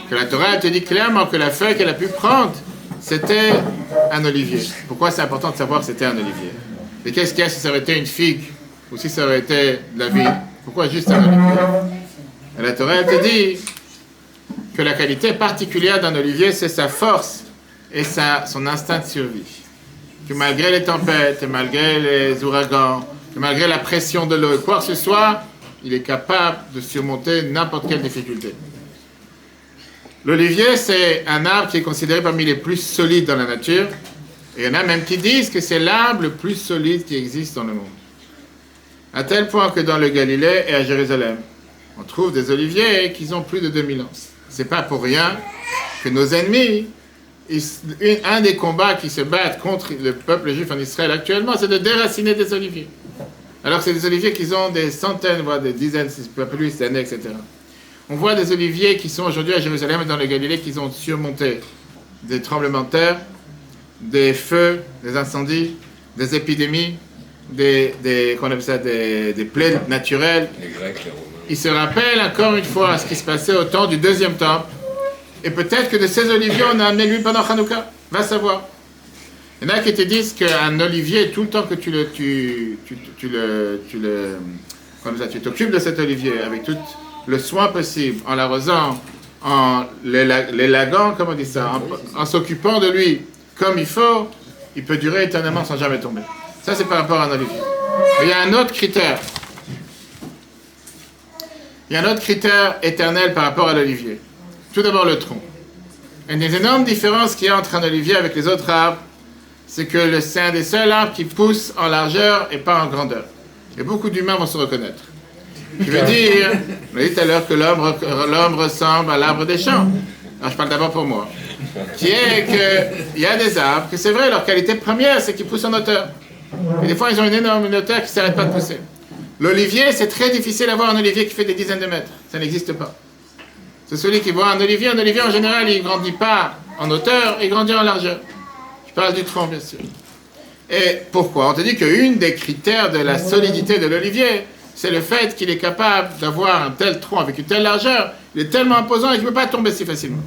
que la Torah te dit clairement que la feuille qu'elle a pu prendre, c'était un olivier. Pourquoi c'est important de savoir que c'était un olivier? Et qu'est-ce qu'il y a si ça aurait été une figue ou si ça aurait été de la vigne Pourquoi juste un olivier? La Torah te dit que la qualité particulière d'un olivier, c'est sa force et son instinct de survie. Que malgré les tempêtes, malgré les ouragans, que malgré la pression de l'eau, quoi que ce soit, il est capable de surmonter n'importe quelle difficulté. L'olivier, c'est un arbre qui est considéré parmi les plus solides dans la nature. Et il y en a même qui disent que c'est l'arbre le plus solide qui existe dans le monde. À tel point que dans le Galilée et à Jérusalem, on trouve des oliviers qui ont plus de 2000 ans. C'est pas pour rien que nos ennemis, un des combats qui se battent contre le peuple juif en Israël actuellement, c'est de déraciner des oliviers. Alors c'est des oliviers qui ont des centaines, voire des dizaines, si plus d'années, etc. On voit des oliviers qui sont aujourd'hui à Jérusalem et dans le Galilée qui ont surmonté des tremblements de terre, des feux, des incendies, des épidémies, des, des, qu'on appelle ça, des, des plaies naturelles. Les Grecs, les Romains. Il se rappelle encore une fois ce qui se passait au temps du deuxième temple. Et peut-être que de ces oliviers, on a amené lui pendant Hanouka. Va savoir. Il y en a qui te disent qu'un olivier, tout le temps que tu le, tu, tu, tu le, tu le, ça, tu t'occupes de cet olivier avec tout le soin possible, en l'arrosant, en l'éla- l'élaguant, comment on dit ça, en, en s'occupant de lui comme il faut, il peut durer éternellement sans jamais tomber. Ça, c'est par rapport à un olivier. Mais il y a un autre critère. Il y a un autre critère éternel par rapport à l'olivier. Tout d'abord le tronc. Une des énormes différences qu'il y a entre un olivier avec les autres arbres, c'est que c'est un des seuls arbres qui pousse en largeur et pas en grandeur. Et beaucoup d'humains vont se reconnaître. Je veux dire, on a dit tout à l'heure que l'homme re- l'homme ressemble à l'arbre des champs. Alors je parle d'abord pour moi. Qui est qu'il y a des arbres que c'est vrai, leur qualité première, c'est qu'ils poussent en hauteur. Et des fois, ils ont une énorme hauteur qui ne s'arrête pas de pousser. L'olivier, c'est très difficile d'avoir un olivier qui fait des dizaines de mètres. Ça n'existe pas. C'est celui qui voit un olivier. Un olivier, en général, il ne grandit pas en hauteur, il grandit en largeur. Je parle du tronc, bien sûr. Et pourquoi On te dit qu'une des critères de la solidité de l'olivier, c'est le fait qu'il est capable d'avoir un tel tronc avec une telle largeur. Il est tellement imposant et qu'il ne peut pas tomber si facilement.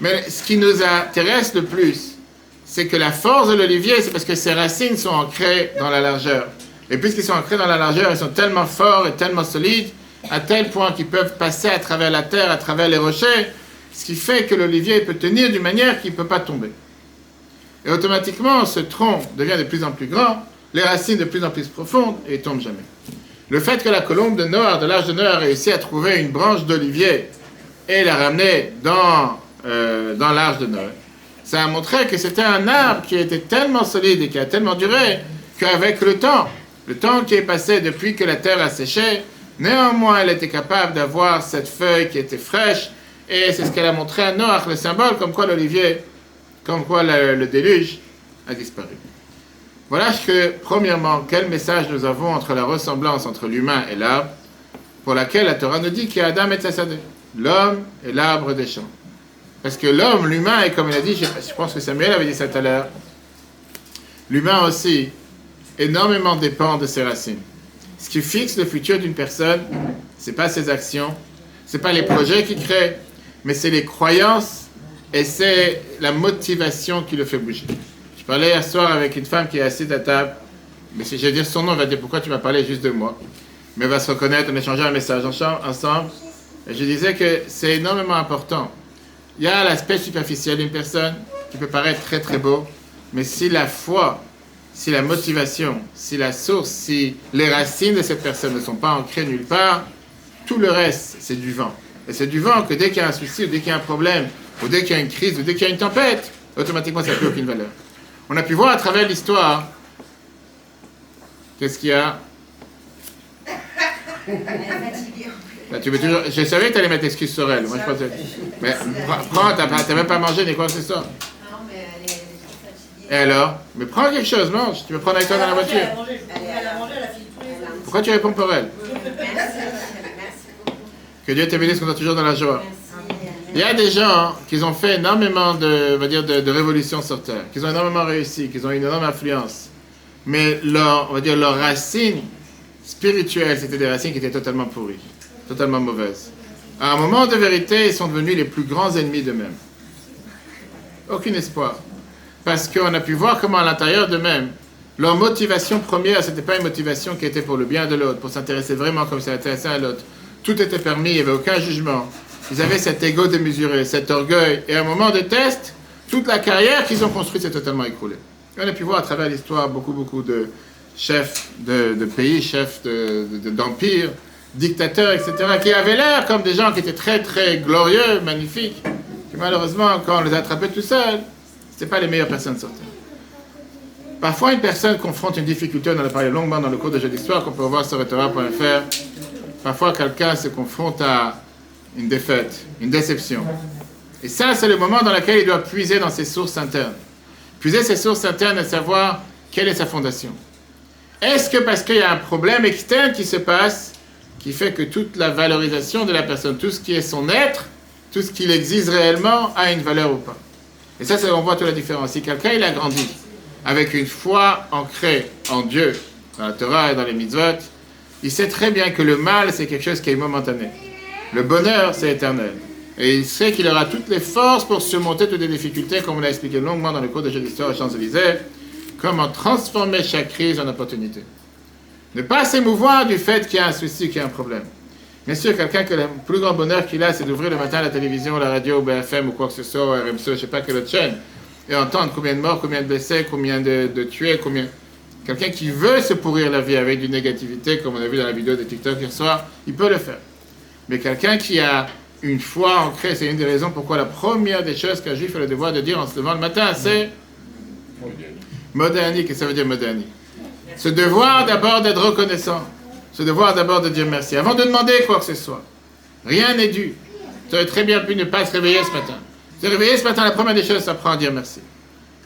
Mais ce qui nous intéresse le plus, c'est que la force de l'olivier, c'est parce que ses racines sont ancrées dans la largeur. Et puisqu'ils sont ancrés dans la largeur, ils sont tellement forts et tellement solides, à tel point qu'ils peuvent passer à travers la terre, à travers les rochers, ce qui fait que l'olivier peut tenir d'une manière qu'il ne peut pas tomber. Et automatiquement, ce tronc devient de plus en plus grand, les racines de plus en plus profondes, et il tombe jamais. Le fait que la colombe de Noir, de l'âge de Noir, a réussi à trouver une branche d'olivier et la ramener dans, euh, dans l'âge de Noël, ça a montré que c'était un arbre qui était tellement solide et qui a tellement duré qu'avec le temps, le temps qui est passé depuis que la terre a séché, néanmoins elle était capable d'avoir cette feuille qui était fraîche et c'est ce qu'elle a montré à Noach, le symbole comme quoi l'olivier, comme quoi le, déluge a disparu. Voilà que, premièrement, quel message nous avons entre la ressemblance entre l'humain et l'arbre, pour laquelle la Torah nous dit qu'il y a Adam et l'homme et l'arbre des champs. Parce que l'homme, l'humain, et comme il a dit, je pense que Samuel avait dit ça tout à l'heure, l'humain aussi énormément dépend de ses racines. Ce qui fixe le futur d'une personne, c'est pas ses actions, c'est pas les projets qu'il crée, mais c'est les croyances et c'est la motivation qui le fait bouger. Je parlais hier soir avec une femme qui est assise à table, mais si je vais dire son nom, elle va dire pourquoi tu m'as parlé juste de moi? Mais elle va se reconnaître, on échangeait un message ensemble, et je disais que c'est énormément important. Il y a l'aspect superficiel d'une personne qui peut paraître très très beau, mais si la foi, si la motivation, si la source, si les racines de cette personne ne sont pas ancrées nulle part, tout le reste, c'est du vent. Et c'est du vent que dès qu'il y a un souci, ou dès qu'il y a un problème, ou dès qu'il y a une crise, ou dès qu'il y a une tempête, automatiquement ça n'a plus aucune valeur. On a pu voir à travers l'histoire, qu'est-ce qu'il y a Là, tu veux toujours... Je savais que tu allais mettre excuse sur elle. Moi, je pensais... Mais prends- t'as même pas mangé ni quoi que ce soit. Non, mais elle est, elle est Et alors Mais prends quelque chose, mange. Tu veux prendre avec toi dans la voiture. Pourquoi tu réponds pour elle? Que Dieu te bénisse, qu'on soit toujours dans la joie. Il y a des gens qui ont fait énormément de, on va dire, de, de révolutions sur Terre, qui ont énormément réussi, qui ont une énorme influence. Mais leur, on va dire, leurs racines spirituelles, c'était des racines qui étaient totalement pourries, totalement mauvaises. À un moment de vérité, ils sont devenus les plus grands ennemis d'eux-mêmes. Aucun espoir. Parce qu'on a pu voir comment à l'intérieur d'eux-mêmes, leur motivation première, ce n'était pas une motivation qui était pour le bien de l'autre, pour s'intéresser vraiment comme ça intéressait à l'autre. Tout était permis, il n'y avait aucun jugement. Ils avaient cet ego démesuré, cet orgueil. Et à un moment de test, toute la carrière qu'ils ont construite s'est totalement écroulée. On a pu voir à travers l'histoire beaucoup, beaucoup de chefs de, de pays, chefs de- de- d'empires, dictateurs, etc., qui avaient l'air comme des gens qui étaient très, très glorieux, magnifiques. Et malheureusement, quand on les attrapait tout seuls, ce pas les meilleures personnes Terre. Parfois, une personne confronte une difficulté, on en a parlé longuement dans le cours de jeu d'histoire, qu'on peut voir sur Torah.fr. Parfois, quelqu'un se confronte à une défaite, une déception. Et ça, c'est le moment dans lequel il doit puiser dans ses sources internes. Puiser ses sources internes et savoir quelle est sa fondation. Est-ce que parce qu'il y a un problème externe qui se passe, qui fait que toute la valorisation de la personne, tout ce qui est son être, tout ce qu'il existe réellement, a une valeur ou pas? Et ça, on voit toute la différence. Si quelqu'un, il a grandi avec une foi ancrée en Dieu, dans la Torah et dans les mitzvot, il sait très bien que le mal, c'est quelque chose qui est momentané. Le bonheur, c'est éternel. Et il sait qu'il aura toutes les forces pour surmonter toutes les difficultés, comme on l'a expliqué longuement dans le cours de d'histoire aux Champs-Élysées. Comment transformer chaque crise en opportunité. Ne pas s'émouvoir du fait qu'il y a un souci, qu'il y a un problème. Bien sûr, quelqu'un que le plus grand bonheur qu'il a, c'est d'ouvrir le matin la télévision, la radio, BFM ou quoi que ce soit, ou RMC, je ne sais pas quelle autre chaîne, et entendre combien de morts, combien de blessés, combien de, de tués, combien. Quelqu'un qui veut se pourrir la vie avec du négativité, comme on a vu dans la vidéo de TikTok hier soir, il peut le faire. Mais quelqu'un qui a une foi ancrée, c'est une des raisons pourquoi la première des choses qu'un juif a le devoir de dire en se levant le matin, c'est Modani. Qu'est-ce que ça veut dire Modani Ce devoir d'abord d'être reconnaissant. Ce devoir d'abord de dire merci. Avant de demander quoi que ce soit. Rien n'est dû. Tu aurais très bien pu ne pas se réveiller ce matin. Se réveiller ce matin, la première des choses, apprend à dire merci.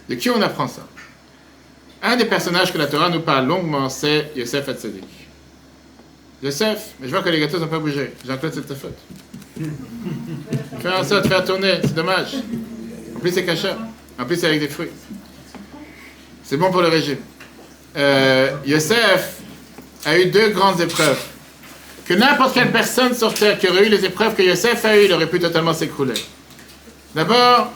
De qui on apprend ça? Un des personnages que la Torah nous parle longuement, c'est Yosef Hatzadik. Yosef, mais je vois que les gâteaux n'ont pas bougé. Jean-Claude, c'est ta faute. Fais en sorte de faire tourner, c'est dommage. En plus, c'est caché. En plus, c'est avec des fruits. C'est bon pour le régime. Euh, Yosef a eu deux grandes épreuves. Que n'importe quelle personne sur terre qui aurait eu les épreuves que Yosef a eues, il aurait pu totalement s'écrouler. D'abord,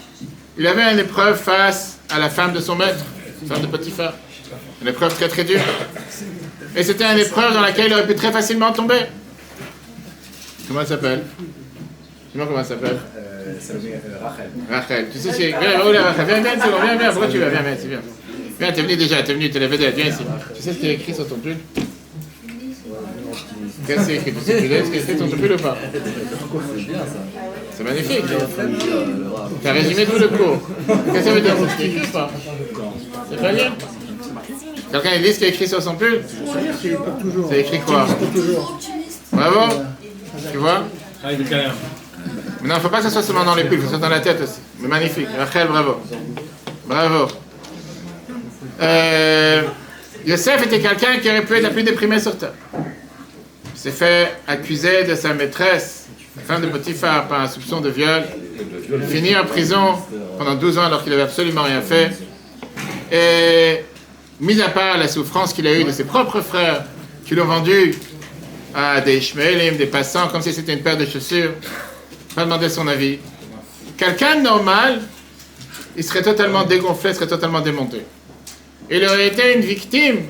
il avait une épreuve face à la femme de son maître, la femme de Potiphar. Une épreuve très très dure. Et c'était une épreuve dans laquelle il aurait pu très facilement tomber. Comment elle s'appelle? Dis-moi comment elle s'appelle Euh, euh, Rachel. Rachel. Tu sais, c'est. Viens, Rachel, viens, viens, viens, viens. Pourquoi tu vas? Viens, viens, viens. Viens, t'es venu déjà, t'es venu, t'es la vedette, viens ici. Tu sais ce qui est écrit sur ton pull? Qu'est-ce que pull Est-ce qu'il est écrit sur ton pull ou pas C'est magnifique. Tu as résumé tout le cours. Qu'est-ce que ça veut dire C'est écrit ou pas C'est pas bien Quelqu'un il dit ce qui est écrit sur son pull C'est écrit quoi Bravo Tu vois Mais non, il ne faut pas que ça soit seulement dans les pulls, il faut que ça soit dans la tête aussi. Mais magnifique. Rachel, bravo. Bravo. Euh, Yosef était quelqu'un qui aurait pu être la plus déprimée sur terre. S'est fait accuser de sa maîtresse, la femme de Potiphar, par un soupçon de viol. Finit en prison pendant 12 ans alors qu'il n'avait absolument rien fait. Et mis à part la souffrance qu'il a eue de ses propres frères qui l'ont vendu à des Ishmaélim, des passants, comme si c'était une paire de chaussures, pas demander son avis. Quelqu'un de normal, il serait totalement dégonflé, serait totalement démonté. Il aurait été une victime.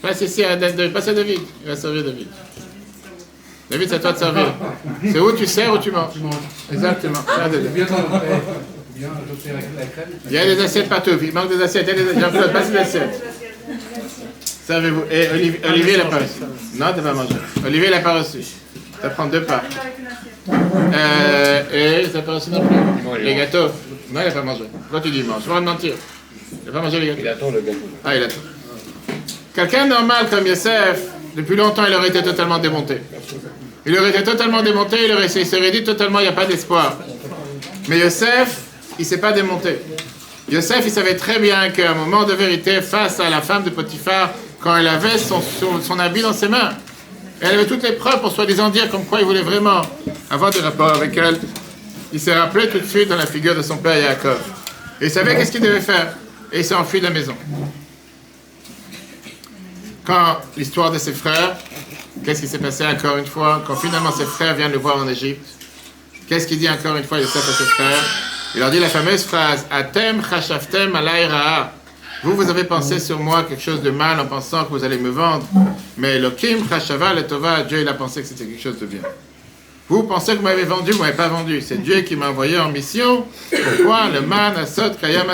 Passe ici à passe à David, il va servir David. David, c'est à toi de servir. C'est où tu sers ou tu manges Exactement. David. Il y a des assiettes partout, il manque des assiettes. Il y a des... Jean-Claude, passe des assiettes. Servez-vous. Et Olivier, Olivier il n'a pas reçu. Non, tu n'as pas mangé. Olivier, il n'a pas reçu. Ça prend deux parts. Euh, et il n'a pas reçu non plus. Les gâteaux. Non, il n'a pas mangé. Pourquoi tu dis mange Je vais te mentir. Il n'a pas mangé les gâteaux. Il attend le gâteau. Ah, il attend. Quelqu'un de normal comme Yosef, depuis longtemps, il aurait été totalement démonté. Il aurait été totalement démonté, il, aurait, serait dit totalement, il n'y a pas d'espoir. Mais Yosef, il ne s'est pas démonté. Yosef, il savait très bien qu'à un moment de vérité, face à la femme de Potiphar, quand elle avait son habit dans ses mains, elle avait toutes les preuves pour soi-disant dire comme quoi il voulait vraiment avoir des rapports avec elle. Il s'est rappelé tout de suite dans la figure de son père Yaakov. Et il savait qu'est-ce qu'il devait faire. Et il s'est enfui de la maison. Quand l'histoire de ses frères, qu'est-ce qui s'est passé encore une fois? Quand finalement ses frères viennent le voir en Égypte, qu'est-ce qu'il dit encore une fois à ses frères? Il leur dit la fameuse phrase Atem chashaftem alayra. Vous, vous avez pensé sur moi quelque chose de mal en pensant que vous allez me vendre. Mais Elohim chashava letova, Dieu il a pensé que c'était quelque chose de bien. Vous pensez que vous m'avez vendu, vous m'avez pas vendu. C'est Dieu qui m'a envoyé en mission. Pourquoi Le man asot kayam.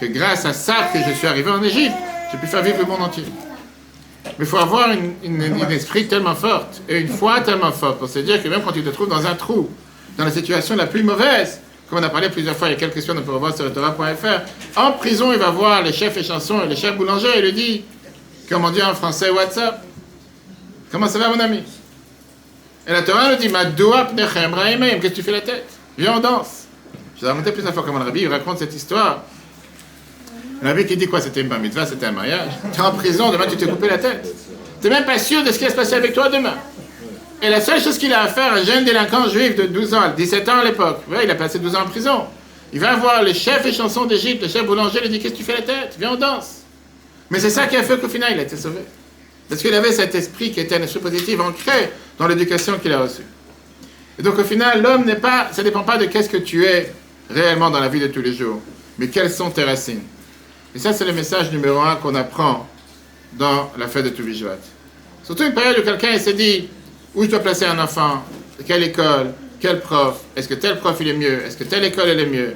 Que grâce à ça que je suis arrivé en Égypte, j'ai pu faire vivre le monde entier. Mais il faut avoir une, une, une esprit tellement forte et une foi tellement forte pour se dire que même quand tu te trouves dans un trou, dans la situation la plus mauvaise, comme on a parlé plusieurs fois, il y a quelques questions, on peut revoir sur Torah.fr, en prison, il va voir les chefs et chansons et les chefs boulangers et lui dit, comme on dit en français, WhatsApp, comment ça va mon ami? Et la Torah nous dit, qu'est-ce que tu fais la tête? Viens, on danse. Je vous ai raconté plusieurs fois comment le rabbi il raconte cette histoire. Le rabbi qui dit quoi C'était une bar mitzvah, c'était un mariage. Tu es en prison, demain tu t'es coupé la tête. Tu n'es même pas sûr de ce qui va se passer avec toi demain. Et la seule chose qu'il a à faire, un jeune délinquant juif de 12 ans, 17 ans à l'époque, il a passé 12 ans en prison. Il va voir les chefs et chansons d'Égypte, le chef boulanger, il dit Qu'est-ce que tu fais la tête? Viens, on danse. Mais c'est ça qui a fait qu'au final, il a été sauvé. Parce qu'il avait cet esprit qui était un esprit positif ancré dans l'éducation qu'il a reçue. Et donc au final, l'homme n'est pas, ça ne dépend pas de qu'est-ce que tu es réellement dans la vie de tous les jours, mais quelles sont tes racines. Et ça, c'est le message numéro un qu'on apprend dans la fête de Toubishvat. Surtout une période où quelqu'un s'est dit où je dois placer un enfant, quelle école, quel prof, est-ce que tel prof il est mieux, est-ce que telle école elle est mieux?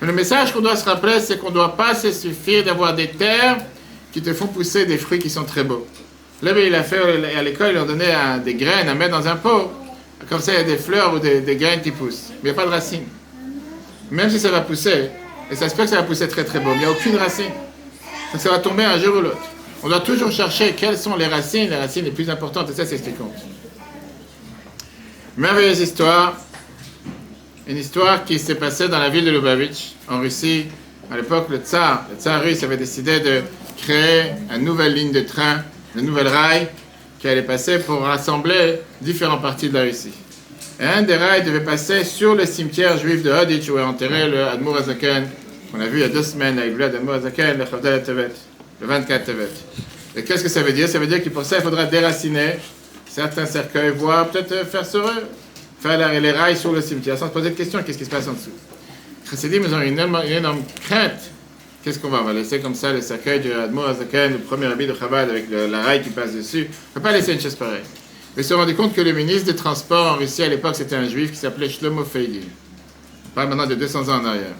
Mais le message qu'on doit se rappeler, c'est qu'on ne doit pas se suffire d'avoir des terres qui te font pousser des fruits qui sont très beaux. Là, il a fait à l'école, ils ont donné des graines à mettre dans un pot. Comme ça, il y a des fleurs ou des, des graines qui poussent. Mais il n'y a pas de racines. Même si ça va pousser, et ça se peut que ça va pousser très très beau, mais il n'y a aucune racine. Ça va tomber un jour ou l'autre. On doit toujours chercher quelles sont les racines, les racines les plus importantes, et ça, c'est ce qui compte. Merveilleuse histoire. Une histoire qui s'est passée dans la ville de Lubavitch, en Russie. À l'époque, le tsar, le tsar russe avait décidé de créer une nouvelle ligne de train, une nouvelle rail, qui allait passer pour rassembler différentes parties de la Russie. Un des rails devait passer sur le cimetière juif de Haditch, où est enterré le Admour Azaken, qu'on a vu il y a deux semaines, avec le Admour Azaken, le Chavdal Tevet, le 24 Tevet. Et qu'est-ce que ça veut dire? Ça veut dire qu'il pour ça, il faudra déraciner certains cercueils, voire peut-être faire sur eux, faire les rails sur le cimetière, sans se poser de questions, qu'est-ce qui se passe en dessous? Chassidim, ils ont une énorme, une énorme crainte. Qu'est-ce qu'on va On va laisser comme ça le cercueil du Admour Azaken, le premier habit de Chabad, avec la rail qui passe dessus? On ne peut pas laisser une chose pareille. Ils se sont rendus compte que le ministre des Transports en Russie à l'époque, c'était un juif qui s'appelait Shlomo Feigin. On parle maintenant de 200 ans en arrière.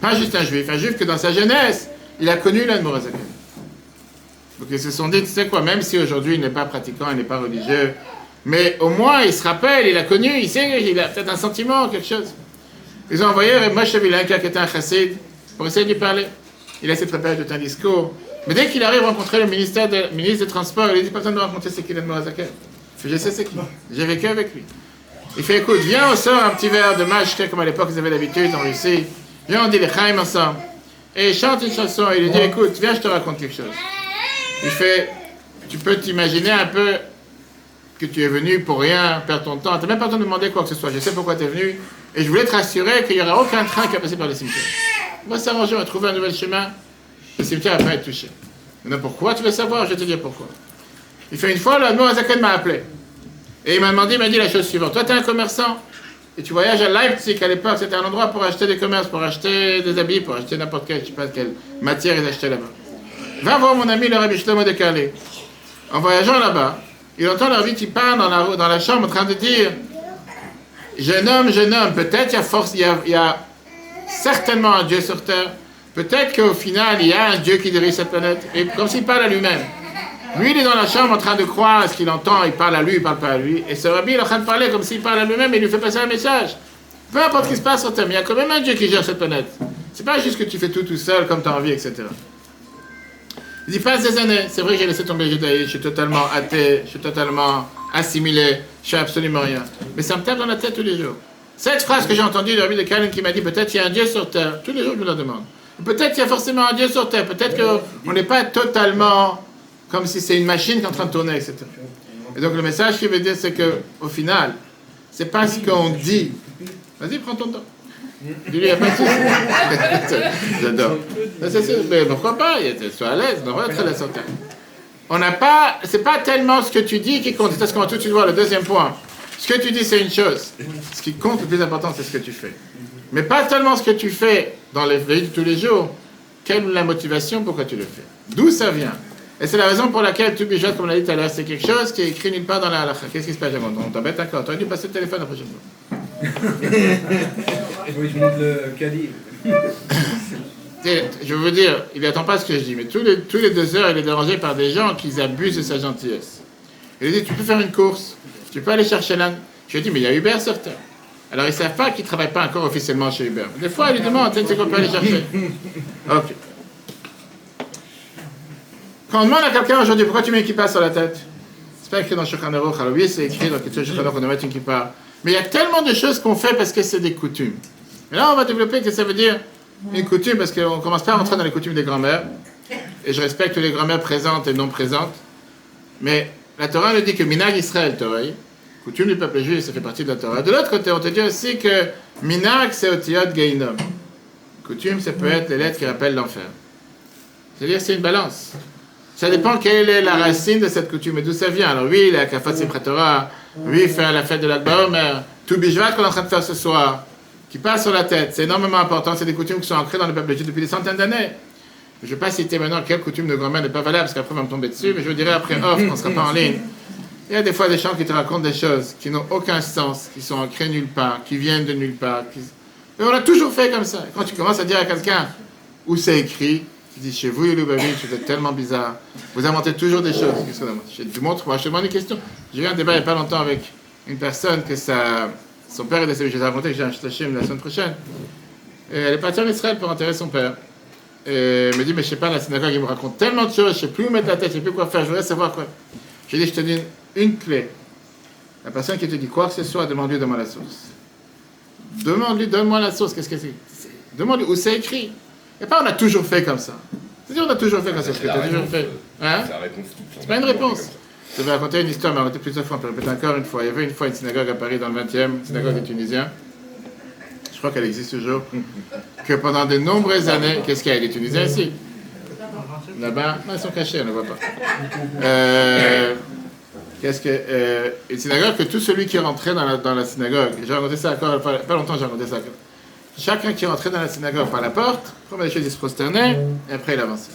Pas juste un juif, un juif que dans sa jeunesse, il a connu l'Admour Azaken. Donc ils se sont dit, tu sais quoi, même si aujourd'hui il n'est pas pratiquant, il n'est pas religieux, mais au moins il se rappelle, il a connu, il sait, il a peut-être un sentiment, quelque chose. Ils ont envoyé Moshe Vilenka, qui était un chassid, pour essayer de lui parler. Il a essayé de préparer tout un discours. Mais dès qu'il arrive à rencontrer le ministre des Transports, il dit, pas besoin de me raconter c'est Je sais c'est qui. J'ai vécu avec lui. Il fait, écoute, viens, on sort un petit verre de mashke, comme à l'époque ils avaient l'habitude en Russie. Viens, on dit les chaim ensemble. Et il chante une chanson. Il lui dit, écoute, viens, je te raconte quelque chose. Il fait, tu peux t'imaginer un peu que tu es venu pour rien, perdre ton temps. Tu n'as même pas besoin de demander quoi que ce soit. Je sais pourquoi tu es venu. Et je voulais te rassurer qu'il n'y aura aucun train qui va passer par le cimetière. On va s'arranger, on va trouver un nouvel chemin. Le cimetière va pas être touché. Maintenant, pourquoi tu veux savoir? Je vais te dire pourquoi. Il fait une fois, le Azaken m'a appelé. Et il m'a demandé, il m'a dit la chose suivante. Toi, tu es un commerçant. Et tu voyages à Leipzig à l'époque, c'était un endroit pour acheter des commerces, pour acheter des habits, pour acheter n'importe quelle, je sais pas quelle matière ils achetaient là-bas. Va voir mon ami le Rabbi Shlomo de Calais. En voyageant là-bas, il entend le Rabbi qui parle dans la, chambre en train de dire Jeune homme, jeune homme, peut-être il y a y a certainement un Dieu sur terre. Peut-être qu'au final, il y a un Dieu qui dirige cette planète. Et comme s'il parle à lui-même. Lui, il est dans la chambre en train de croire à ce qu'il entend, il parle à lui, il parle pas à lui. Et ce Rabbi, il est en train de parler comme s'il parle à lui-même et il lui fait passer un message. Peu importe ce qui se passe sur terre, il y a quand même un Dieu qui gère cette planète. C'est pas juste que tu fais tout tout seul comme tu as envie, etc. Il dit, passe des années. C'est vrai que j'ai laissé tomber le judaïsme, je suis totalement athée, je suis totalement assimilé, je fais absolument rien. Mais ça me tape dans la tête tous les jours. Cette phrase que j'ai entendue de Rabbi de Kalin qui m'a dit, peut-être il y a un Dieu sur terre. Tous les jours, je me la demande. Peut-être qu'il y a forcément un Dieu sur terre. Peut-être qu'on n'est pas totalement comme si c'est une machine qui est en train de tourner, etc. Et donc le message qu'il veut dire, c'est que au final, c'est pas ce qu'on dit. Vas-y, prends ton temps. Dis-lui, il n'y a pas de souci. J'adore. Mais, pourquoi pas? Sois à l'aise, on va être à sur terre. On n'a pas, c'est pas tellement ce que tu dis qui compte. C'est ce qu'on va tout de suite voir, le deuxième point. Ce que tu dis, c'est une chose. Ce qui compte le plus important, c'est ce que tu fais. Mais pas tellement ce que tu fais dans les vie de tous les jours. Quelle est la motivation pourquoi tu le fais? D'où ça vient? Et c'est la raison pour laquelle tu bijot, comme on l'a dit tout à l'heure, c'est quelque chose qui est écrit nulle part dans la halakha. Qu'est-ce qui se passe avant On t'embête encore. Tu aurais dû passer le téléphone la prochaine fois. Oui, je monte le caddie. Je veux dire, il n'attend pas ce que je dis, mais tous les, tous les deux heures, il est dérangé par des gens qui abusent de sa gentillesse. Il lui dit, tu peux faire une course, tu peux aller chercher l'âne. Je lui dit, mais il y a Uber sur Terre. Alors ils ne savent pas qu'ils ne travaillent pas encore officiellement chez Uber. Des fois, ils lui demandent, tu sais qu'on peut aller chercher. Ok. Quand on demande à quelqu'un aujourd'hui, pourquoi tu mets une kippa sur la tête? C'est pas écrit dans Shulchan Aruch. Alors oui, c'est écrit dans Kitzur Shulchan qu'on doit une kippa. Mais il y a tellement de choses qu'on fait parce que c'est des coutumes. Et là, on va développer que ça veut dire une coutume, parce qu'on ne commence pas à rentrer dans les coutumes des grands-mères. Et je respecte les grands-mères présentes et non présentes. Mais la Torah nous dit que Minag Israël Torah, coutume du peuple juif, ça fait partie de la Torah. De l'autre côté, on te dit aussi que Minag, c'est Otiyot Geinom. Coutume, ça peut être les lettres qui rappellent l'enfer. C'est-à-dire, c'est une balance. Ça dépend quelle est la racine de cette coutume et d'où ça vient? Alors oui, la Kafat Sipra Torah, oui, faire la fête de l'Akba Omer, Tout Bishvat qu'on est en train de faire ce soir, qui passe sur la tête, c'est énormément important. C'est des coutumes qui sont ancrées dans le peuple juif depuis des centaines d'années. Je ne vais pas citer maintenant quelle coutume de grand-mère n'est pas valable, parce qu'après on va me tomber dessus, mais je vous dirai après off, on ne sera pas en ligne. Il y a des fois des gens qui te racontent des choses qui n'ont aucun sens, qui sont ancrées nulle part, qui viennent de nulle part. qui- Et on a toujours fait comme ça. Quand tu commences à dire à quelqu'un où c'est écrit, tu dis chez vous, Lubavitch, vous êtes tellement bizarre. Vous inventez toujours des choses. Je te montre, moi je te demande une question. J'ai eu un débat il n'y a pas longtemps avec une personne que sa, son père est décédé. Je vais raconter que j'ai un shtachim la semaine prochaine. Elle est partie en Israël pour enterrer son père. Et elle me dit, mais je sais pas, la synagogue, il me raconte tellement de choses, je sais plus où mettre la tête, je sais plus quoi faire, je voudrais savoir quoi. J'ai dit, je te donne une clé. La personne qui te dit quoi que ce soit, demande-lui, donne-moi la source. Demande-lui, donne-moi la source, qu'est-ce que c'est- Demande-lui où c'est écrit. Et pas, on a toujours fait comme ça. C'est-à-dire, on a toujours fait comme ça, ce que tu as toujours fait. Hein? C'est la réponse. C'est pas une réponse. Je vais raconter une histoire, mais raconter plusieurs fois, on peut répéter encore une fois. Il y avait une fois une synagogue à Paris dans le 20e, une synagogue des Tunisiens. Je crois qu'elle existe toujours. Que pendant de nombreuses années, qu'est-ce qu'il y a? Des Tunisiens ici Là-bas, non, ils sont cachés, on ne voit pas. Euh, qu'est-ce que. euh, une synagogue que tout celui qui rentrait dans la, dans la synagogue, j'ai raconté ça encore, pas longtemps j'ai raconté ça. Chacun qui rentrait dans la synagogue par la porte, première des choses, il se prosternait, et après il avançait.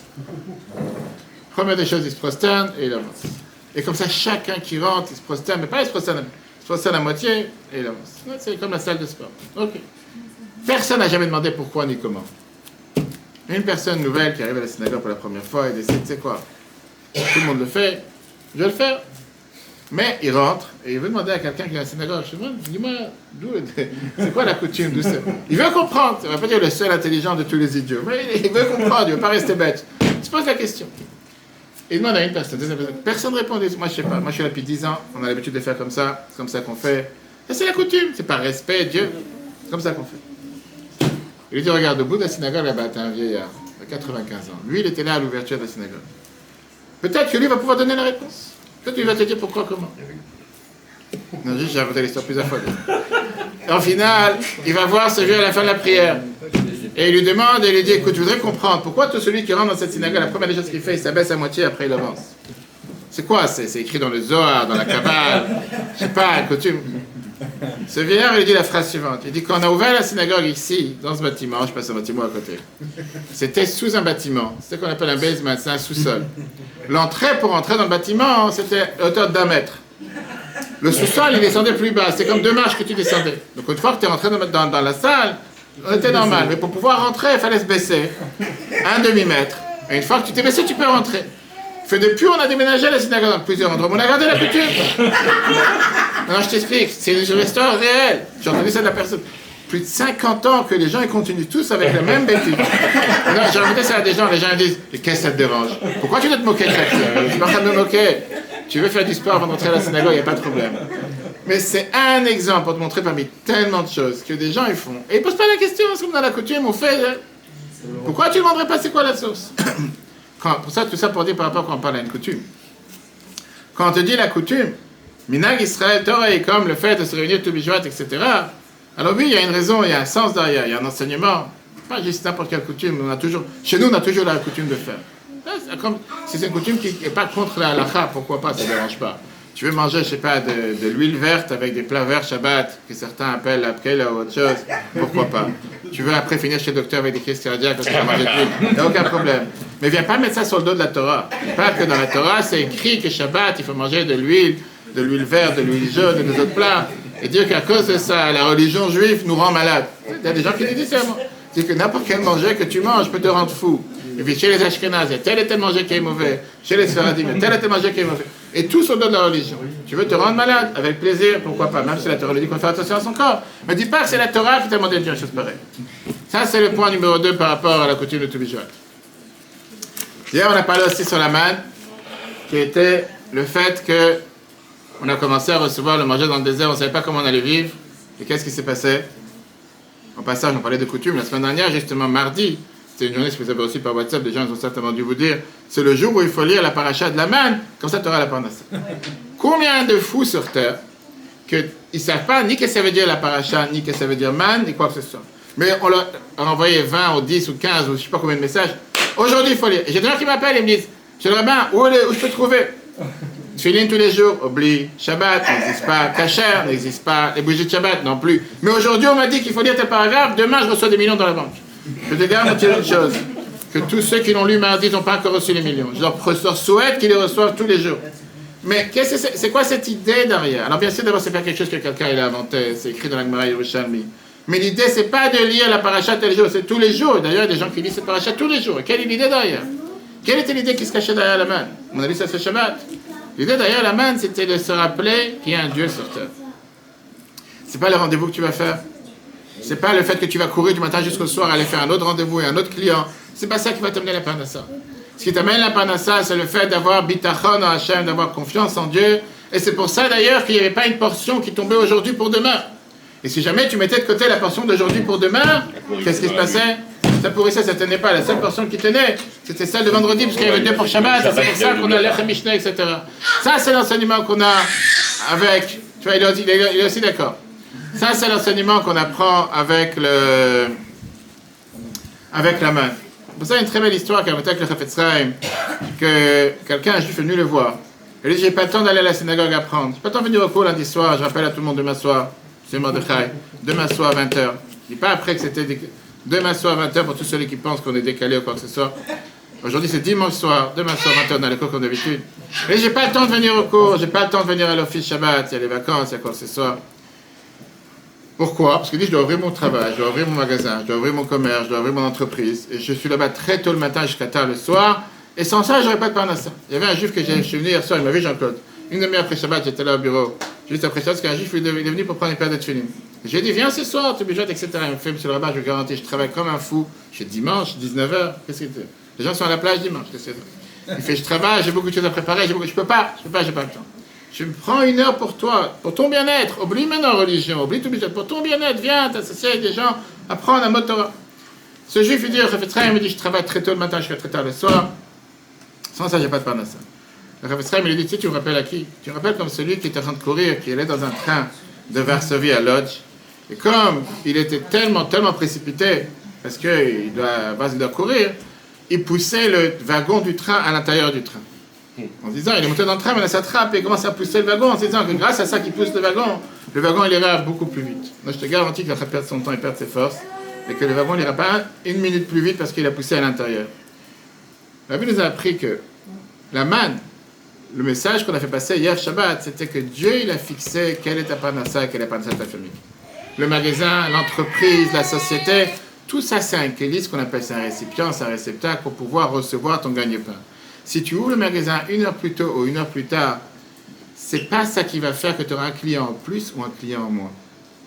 Première des choses, il se prosterne et il avance. Et comme ça, chacun qui rentre, il se prosterne, mais pas il se prosterne, il se prosterne à moitié et il avance. C'est comme la salle de sport. Ok. Personne n'a jamais demandé pourquoi ni comment. Une personne nouvelle qui arrive à la synagogue pour la première fois et décide, sais quoi, tout le monde le fait, je vais le faire. Mais il rentre et il veut demander à quelqu'un qui est à la synagogue, je demande, dis-moi, c'est quoi la coutume d'où Il veut comprendre, ça ne va pas dire le seul intelligent de tous les idiots, mais il veut comprendre, il ne veut pas rester bête. Tu poses la question. Il demande à une personne, personne. Personne ne répond. il Moi, je sais pas. Moi, je suis là depuis 10 ans. On a l'habitude de faire comme ça. C'est comme ça qu'on fait. Et c'est la coutume. C'est par respect, Dieu. C'est comme ça qu'on fait. Il lui dit Regarde, au bout de la synagogue, là-bas, t'as un vieillard de 95 ans. Lui, il était là à l'ouverture de la synagogue. Peut-être que lui va pouvoir donner la réponse. Peut-être qu'il va te dire pourquoi, comment. Non, j'ai raconté l'histoire plusieurs fois. En final, il va voir ce vieux à la fin de la prière. Et il lui demande, et il lui dit, écoute, je voudrais comprendre, pourquoi tout celui qui rentre dans cette synagogue, la première des choses qu'il fait, il s'abaisse à moitié, après il avance. C'est quoi? C'est écrit dans le Zohar, dans la Kabbale, je sais pas, coutume. Ce vieillard, il lui dit la phrase suivante. Il dit, quand on a ouvert la synagogue ici, dans ce bâtiment, je passe un bâtiment à côté, c'était sous un bâtiment. C'est ce qu'on appelle un basement, c'est un sous-sol. L'entrée pour entrer dans le bâtiment, c'était à hauteur d'un mètre. Le sous-sol, il descendait plus bas. C'est comme deux marches que tu descendais. Donc une fois que tu es rentré dans, dans- dans la salle, on était normal. Mais pour pouvoir rentrer, il fallait se baisser. Un demi-mètre. Et une fois que tu t'es baissé, tu peux rentrer. Depuis, on a déménagé la synagogue dans plusieurs endroits. On a gardé la coutume. Non, je t'explique. C'est une histoire réelle. J'ai entendu ça de la personne. Plus de 50 ans que les gens ils continuent tous avec la même bêtise. J'ai raconté ça à des gens. Les gens ils disent Mais Qu'est-ce que ça te dérange? Pourquoi tu dois te moquer de ça Je suis en train de me moquer. Tu veux faire du sport avant d'entrer à la synagogue, il n'y a pas de problème. Mais c'est un exemple pour te montrer parmi tellement de choses que des gens ils font. Et ils posent pas la question, c'est comme dans la coutume, on fait. hein. Pourquoi tu ne demanderais pas c'est quoi la source? Pour ça, tout ça pour dire par rapport quand on parle à une coutume. Quand on te dit la coutume, Minag Israël, Torah comme le fait de se réunir tout bijouat, etc. Alors oui, il y a une raison, il y a un sens derrière, il y a un enseignement. Pas juste n'importe quelle coutume. On a toujours, chez nous, on a toujours la coutume de faire. C'est une coutume qui n'est pas contre la halakha, pourquoi pas, ça ne dérange pas. Tu veux manger, je sais pas, de, l'huile verte avec des plats verts Shabbat, que certains appellent pkela ou autre chose, pourquoi pas? Tu veux après finir chez le docteur avec des crises cardiaques parce que tu as de l'huile, il n'y a aucun problème. Mais viens pas mettre ça sur le dos de la Torah. Pas que dans la Torah, c'est écrit que Shabbat, il faut manger de l'huile, de l'huile verte, de l'huile jaune et des autres plats. Et dire qu'à cause de ça, la religion juive nous rend malades. Il y a des gens qui disent ça. C'est que n'importe quel manger que tu manges peut te rendre fou. Et puis chez les Ashkenazes, il y tel manger qui est mauvais. Chez les Sfaradim, il y tel tel manger qui est mauvais. Et tout sur le dos de la religion. Tu veux te rendre malade Avec plaisir, pourquoi pas Même si la Torah dit qu'on fait attention à son corps. Mais dis pas que c'est la Torah qui t'a demandé de dire une chose pareille. Ça, c'est le point numéro 2 par rapport à la coutume de Toubijoat. Hier, on a parlé aussi sur la manne, qui était le fait que on a commencé à recevoir le manger dans le désert, on ne savait pas comment on allait vivre. Et qu'est-ce qui s'est passé? En passage, on parlait de coutume. La semaine dernière, justement, mardi, c'était une journée avez reçue par WhatsApp, des gens ont certainement dû vous dire, c'est le jour où il faut lire la paracha de la manne, comme ça tu auras la parnassa. Combien de fous sur terre qu'ils ne savent pas ni que ça veut dire la paracha, ni que ça veut dire manne, ni quoi que ce soit. Mais on leur a envoyé 20 ou 10 ou 15 ou je ne sais pas combien de messages. Aujourd'hui, il faut lire. J'ai des gens qui m'appellent et me disent, Monsieur le rabbin, où, est le- où je peux trouver? Tefillin tous les jours, oublie. Shabbat n'existe pas. Kasher n'existe pas. Les bougies de Shabbat non plus. Mais aujourd'hui, on m'a dit qu'il faut lire tes paragraphes. Demain, je reçois des millions dans la banque. Je te garantis une chose. Que tous ceux qui l'ont lu mardi n'ont pas encore reçu les millions. Je leur, souhaite qu'ils les reçoivent tous les jours. Mais c'est, quoi cette idée derrière? Alors bien sûr, d'abord, c'est pas quelque chose que quelqu'un a inventé. C'est écrit dans la Gemara Yerushalmi. Mais l'idée, c'est pas de lire la paracha tous les jours, c'est tous les jours. D'ailleurs, il y a des gens qui lisent cette paracha tous les jours. Et quelle est l'idée derrière? Quelle était l'idée qui se cachait derrière la manne? On a vu ça ce Shabbat. L'idée derrière la manne, c'était de se rappeler qu'il y a un Dieu sur terre. C'est pas le rendez-vous que tu vas faire? C'est pas le fait que tu vas courir du matin jusqu'au soir, aller faire un autre rendez-vous et un autre client. C'est pas ça qui va t'amener la parnassa. Ce qui t'amène la parnassa, c'est le fait d'avoir bitachon en Hachem, d'avoir confiance en Dieu. Et c'est pour ça d'ailleurs qu'il n'y avait pas une portion qui tombait aujourd'hui pour demain. Et si jamais tu mettais de côté la portion d'aujourd'hui pour demain, qu'est-ce qui se passait? Ça pourrissait, ça tenait pas. La seule portion qui tenait, c'était celle de vendredi, parce qu'il y avait deux pour Shabbat. C'est pour ça qu'on a Mishnah, etc. Ça, c'est l'enseignement qu'on a avec. Tu vois, il est aussi d'accord. Ça, c'est l'enseignement qu'on apprend avec le. avec la main. Pour ça, une très belle histoire qu'a racontée avec le Chafetz Chaim, que quelqu'un, un juif, est venu le voir. Il lui dit J'ai pas le temps d'aller à la synagogue apprendre. J'ai pas le temps de venir au cours lundi soir. Je rappelle à tout le monde demain soir. C'est Mordechai. Demain soir à 20h. Je dis pas après que c'était. déc- Demain soir à 20h pour tous ceux qui pensent qu'on est décalé ou quoi que ce soit. Aujourd'hui, c'est dimanche soir. Demain soir, 20h, on a les cours comme d'habitude. Et j'ai pas le temps de venir au cours. J'ai pas le temps de venir à l'office Shabbat. Il y a les vacances, il y a quoi que ce soit. Pourquoi? Parce qu'il dit je dois ouvrir mon travail, je dois ouvrir mon magasin, je dois ouvrir mon commerce, je dois ouvrir mon entreprise. Et je suis là-bas très tôt le matin jusqu'à tard le soir. Et sans ça, j'aurais pas de parnassa. Il y avait un juif que j'ai, je suis venu hier soir, il m'a vu Jean-Claude. Une demi-heure après Shabbat, j'étais là au bureau. Juste après Shabbat, parce qu'un juif il est venu pour prendre une paire de tefillin. J'ai dit viens ce soir, tu bijoutes, etc. Il me fait, monsieur le rabbin, je vous garantis, je travaille comme un fou. Je dimanche, 19h, qu'est-ce que Les gens sont à la plage dimanche, qu'est-ce que Il fait, je travaille, j'ai beaucoup de choses à préparer, j'ai beaucoup... je peux pas, je peux pas, j'ai pas le temps. Je me prends une heure pour toi, pour ton bien-être. Oublie maintenant religion, oublie tout bien Pour ton bien-être, viens t'associer avec des gens, apprendre à mot Torah. Ce juif, il dit, il me dit, je travaille très tôt le matin jusqu'à très tard le soir. Sans ça, j'ai pas de parnassa. Le Rafetzraim, il dit, tu sais, tu me rappelles à qui? Tu me rappelles comme celui qui était en train de courir, qui allait dans un train de Varsovie à Lodz. Et comme il était tellement, tellement précipité, parce qu'il doit, il doit courir, il poussait le wagon du train à l'intérieur du train. En disant, il est monté dans le train, mais il s'attrape et il commence à pousser le wagon en se disant que grâce à ça qu'il pousse le wagon, le wagon ira beaucoup plus vite. Moi je te garantis qu'il va perdre son temps et perdre ses forces, et que le wagon n'ira pas une minute plus vite parce qu'il a poussé à l'intérieur. La Bible nous a appris que la manne, le message qu'on a fait passer hier Shabbat, c'était que Dieu il a fixé quelle est ta panassa et quelle est la de ta famille. Le magasin, l'entreprise, la société, tout ça c'est un kélis qu'on appelle un récipient, c'est un réceptacle pour pouvoir recevoir ton gagne-pain. Si tu ouvres le magasin une heure plus tôt ou une heure plus tard, c'est pas ça qui va faire que tu auras un client en plus ou un client en moins.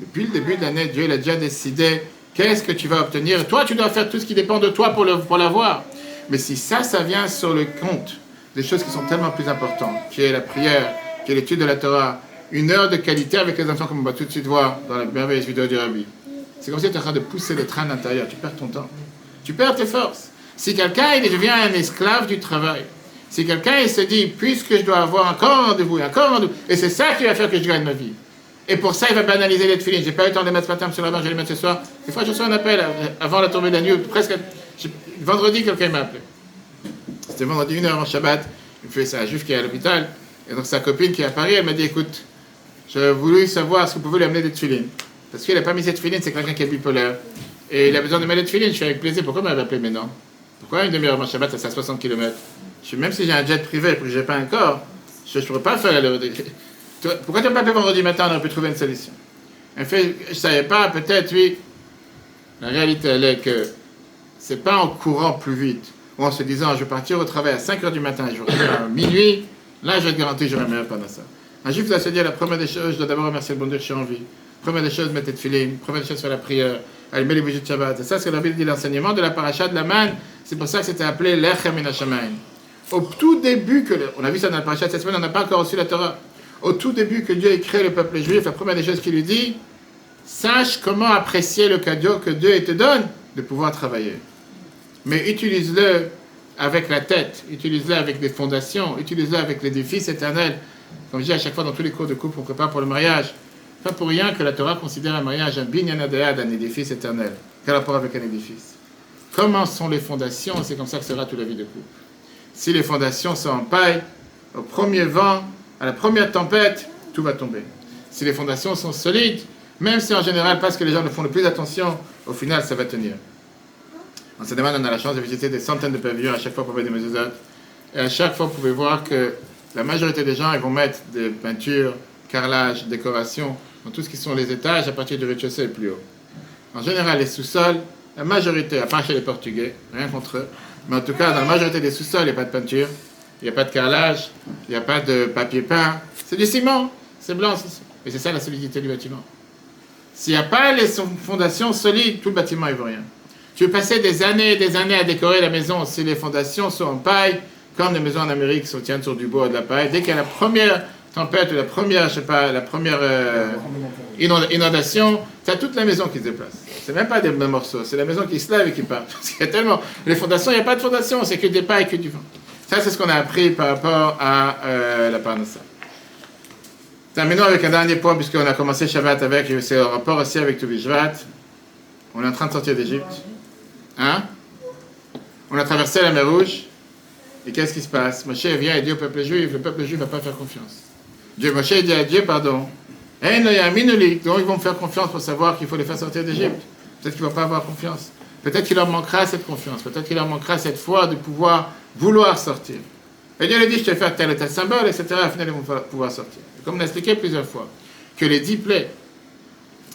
Depuis le début de l'année, Dieu a déjà décidé qu'est-ce que tu vas obtenir. Toi, tu dois faire tout ce qui dépend de toi pour l'avoir. Mais si ça, ça vient sur le compte des choses qui sont tellement plus importantes, qui est la prière, qui est l'étude de la Torah, une heure de qualité avec les enfants, comme on va tout de suite voir dans la merveilleuse vidéo du Rabbi. C'est comme si tu es en train de pousser le train à l'intérieur. Tu perds ton temps. Tu perds tes forces. Si quelqu'un il devient un esclave du travail, si quelqu'un il se dit, puisque je dois avoir encore rendez-vous, encore rendez-vous, et c'est ça qui va faire que je gagne ma vie. Et pour ça, il va banaliser les tefillin. J'ai pas eu le temps de les mettre ce matin, le rabbin, je vais les mettre ce soir. Des fois, je reçois un appel euh, avant la tombée de la nuit, presque. vendredi, quelqu'un m'a appelé. C'était vendredi, une heure avant Shabbat. Il me fait, c'est un juif qui est à l'hôpital. Et donc, sa copine qui est à Paris, elle m'a dit, écoute, je voulais savoir si vous pouvez lui amener des tefillin. Parce qu'il n'a pas mis ses tefillin, c'est quelqu'un qui est bipolaire. Et il a besoin de mettre des tefillin. Je suis avec plaisir. Pourquoi m'avait appelé maintenant? Pourquoi une demi-heure avant Shabbat, c'est à 60 km je, Même si j'ai un jet privé et que j'ai pas un corps, je ne pourrais pas faire le. Pourquoi tu n'as pas appelé vendredi matin? On aurait pu trouver une solution. En fait, je ne savais pas, peut-être, oui. La réalité, elle est que c'est pas en courant plus vite ou en se disant je vais partir au travail à 5 h du matin et je revenir à minuit. Là, je vais te garantir que j'aurai meilleur pendant ça. Un juif doit se dire la première des choses, je dois d'abord remercier le bon Dieu que je suis en vie. Première des choses, mettre de filet. Première des choses, faire la prière. Allumer les bougies de Shabbat. Et ça, c'est la Bible dit l'enseignement de la paracha de la manne. C'est pour ça que c'était appelé l'Echem Hashamayim. Au tout début, que on a vu ça dans la paracha cette semaine, on n'a pas encore reçu la Torah. Au tout début que Dieu a créé le peuple juif, la première des choses qu'il lui dit, sache comment apprécier le cadeau que Dieu te donne de pouvoir travailler. Mais utilise-le avec la tête, utilise-le avec des fondations, utilise-le avec l'édifice éternel. Comme je dis à chaque fois dans tous les cours de couple, on prépare pour le mariage. Pas pour rien que la Torah considère un mariage un binyanadéad, un édifice éternel. Quel rapport avec un édifice? Comment sont les fondations? C'est comme ça que sera toute la vie de couple. Si les fondations sont en paille, au premier vent, à la première tempête, tout va tomber. Si les fondations sont solides, même si en général, parce que les gens ne font le plus attention, au final, ça va tenir. En cette demande, on a la chance de visiter des centaines de pavillons à chaque fois pour voir des mezuzot. Et à chaque fois, vous pouvez voir que la majorité des gens, ils vont mettre des peintures, carrelages, décorations, dans tout ce qui sont les étages à partir du rez-de-chaussée et plus haut. En général, les sous-sols, la majorité, à part chez les Portugais, rien contre eux, mais en tout cas, dans la majorité des sous-sols, il n'y a pas de peinture, il n'y a pas de carrelage, il n'y a pas de papier peint. C'est du ciment, c'est blanc. Et c'est ça la solidité du bâtiment. S'il n'y a pas les fondations solides, tout le bâtiment, ne vaut rien. Tu peux passer des années et des années à décorer la maison si les fondations sont en paille, comme les maisons en Amérique sont tiennent sur du bois et de la paille. Dès qu'il y a la première tempête la première, je sais pas, la première euh, inond- inondation, tu as toute la maison qui se déplace. C'est même pas des morceaux, c'est la maison qui se lève et qui part. Parce qu'il y a tellement. Les fondations, il n'y a pas de fondation, c'est que des pailles et que du vent. Ça, c'est ce qu'on a appris par rapport à euh, la parnassa. Terminons avec un dernier point, puisqu'on a commencé Shabbat avec, c'est en rapport aussi avec Toubishvat. On est en train de sortir d'Égypte. Hein? On a traversé la mer Rouge. Et qu'est-ce qui se passe? Moshe vient et dit au peuple juif, le peuple juif ne va pas faire confiance. Dieu, Moshe dit à Dieu, pardon. Donc ils vont me faire confiance pour savoir qu'il faut les faire sortir d'Égypte. Peut-être qu'il ne va pas avoir confiance. Peut-être qu'il leur manquera cette confiance. Peut-être qu'il leur manquera cette foi de pouvoir vouloir sortir. Et Dieu lui dit, je te faire tel et tel symbole, etc. Au final, ils vont pouvoir sortir. Comme on a expliqué plusieurs fois, que les dix plaies,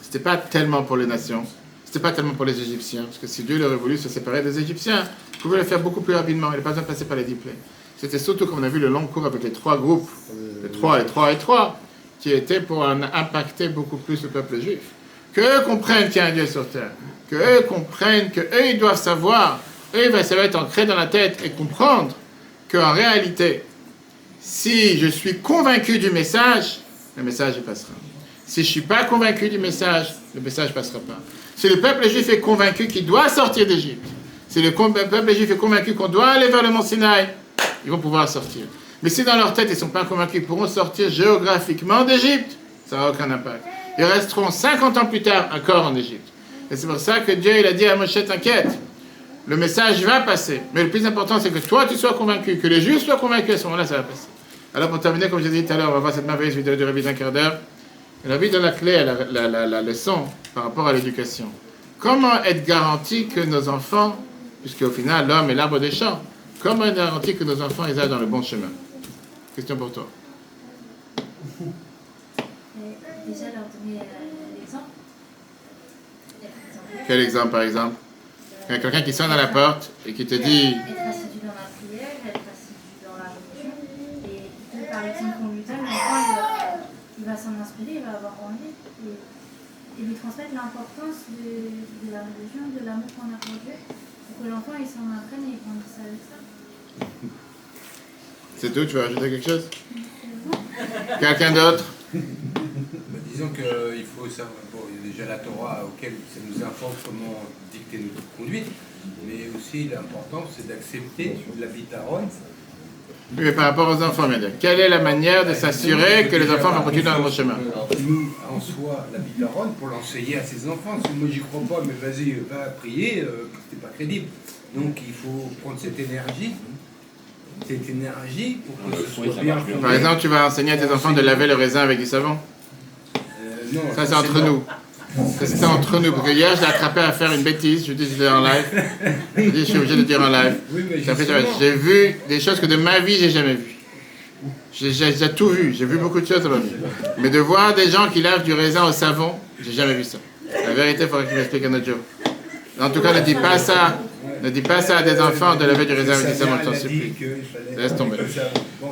ce n'était pas tellement pour les nations, ce n'était pas tellement pour les Égyptiens, parce que si Dieu aurait voulu se séparer des Égyptiens, il pouvait le faire beaucoup plus rapidement, il n'a pas besoin de passer par les dix plaies. C'était surtout, comme on a vu le long cours avec les trois groupes, les trois et trois et trois, qui étaient pour en impacter beaucoup plus le peuple juif. Que eux comprennent qu'il y a un Dieu sur terre, que eux comprennent que eux ils doivent savoir, eux ça va être ancré dans la tête et comprendre qu'en réalité, si je suis convaincu du message, le message passera. Si je ne suis pas convaincu du message, le message ne passera pas. Si le peuple juif est convaincu qu'il doit sortir d'Égypte, si le peuple juif est convaincu qu'on doit aller vers le mont Sinaï, ils vont pouvoir sortir. Mais si dans leur tête ils ne sont pas convaincus qu'ils pourront sortir géographiquement d'Égypte, ça n'aura aucun impact. Ils resteront 50 ans plus tard encore en Égypte. Et c'est pour ça que Dieu il a dit à Moshe, t'inquiète, le message va passer. Mais le plus important, c'est que toi, tu sois convaincu, que les Juifs soient convaincus, à ce moment-là, ça va passer. Alors, pour terminer, comme je l'ai dit tout à l'heure, on va voir cette merveilleuse vidéo du Rabbi d'un quart d'heure. Rabbi donne la clé la- la- la leçon par rapport à l'éducation. Comment être garanti que nos enfants, puisque au final, l'homme est l'arbre des champs, comment être garanti que nos enfants, ils aillent dans le bon chemin Question pour toi. Déjà leur donner euh, l'exemple. Quel exemple, par exemple? Il y a quelqu'un qui sonne à la porte et qui te dit Être assidu dans la prière, être assidu dans la religion. Et que, par exemple, qu'on lui donne, il va, il s'en inspirer, il va avoir envie. Et, et lui transmettre l'importance de, de la religion, de l'amour qu'on a pour Dieu. Pour que l'enfant, il s'en apprenne et il grandisse avec ça. C'est tout, tu veux rajouter quelque chose? Quelqu'un d'autre? Bah, disons qu'il faut savoir, bon, il y a déjà la Torah auquel ça nous informe comment dicter notre conduite, mais aussi l'important c'est d'accepter la bitaron. Oui, mais par rapport aux enfants, dire. Quelle est la manière de s'assurer que les enfants vont continuer dans le bon chemin? Nous, en soi, la bitaron pour l'enseigner à ses enfants. Si moi j'y crois pas, mais vas-y, va prier, euh, c'est pas crédible. Donc il faut prendre cette énergie, cette énergie pour que ce soit bien. Par exemple, tu vas enseigner à tes enfants de laver le raisin avec du savon Euh, non, Ça, c'est entre nous. Ça, c'est entre nous. Parce que hier, je l'ai attrapé à faire une bêtise. Je dis, je l'ai en live. Je dis, je suis obligé de dire en live. Oui. J'ai vu des choses que de ma vie, j'ai jamais vues. J'ai tout vu. J'ai vu beaucoup de choses dans ma vie. Mais de voir des gens qui lavent du raisin au savon, j'ai jamais vu ça. La vérité, il faudrait que tu m'expliques un autre jour. En tout cas, ne dis pas ça. Ne dis pas ça à des enfants de laver du avec du je t'en supplie. Laisse tomber.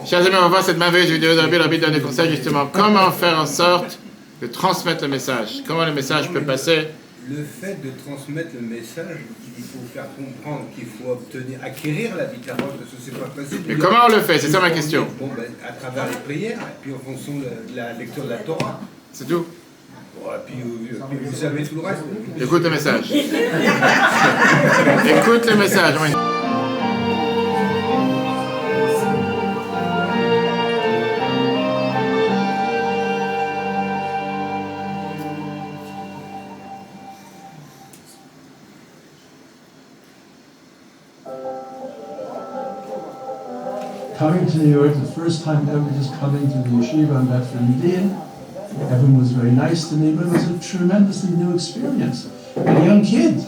Chers amis, on va voir cette merveilleuse vidéo de Rabbi. Rabbi donne des conseils justement comment faire en sorte de transmettre le message. Comment le message peut passer. Le fait de transmettre le message, il faut faire comprendre qu'il faut obtenir, acquérir la bitaron, parce que c'est pas facile. Mais comment on le fait? C'est ça ma question. Bon, ben, à travers les prières, et puis en fonction de la lecture de la Torah. C'est tout. Et puis, euh, puis vous savez tout le reste. Écoute le message. Écoute le message. Oui. coming to New York, the first time ever just coming to the yeshiva in Bedford Dean. Everyone was very nice to me, but it was a tremendously new experience. A young kid.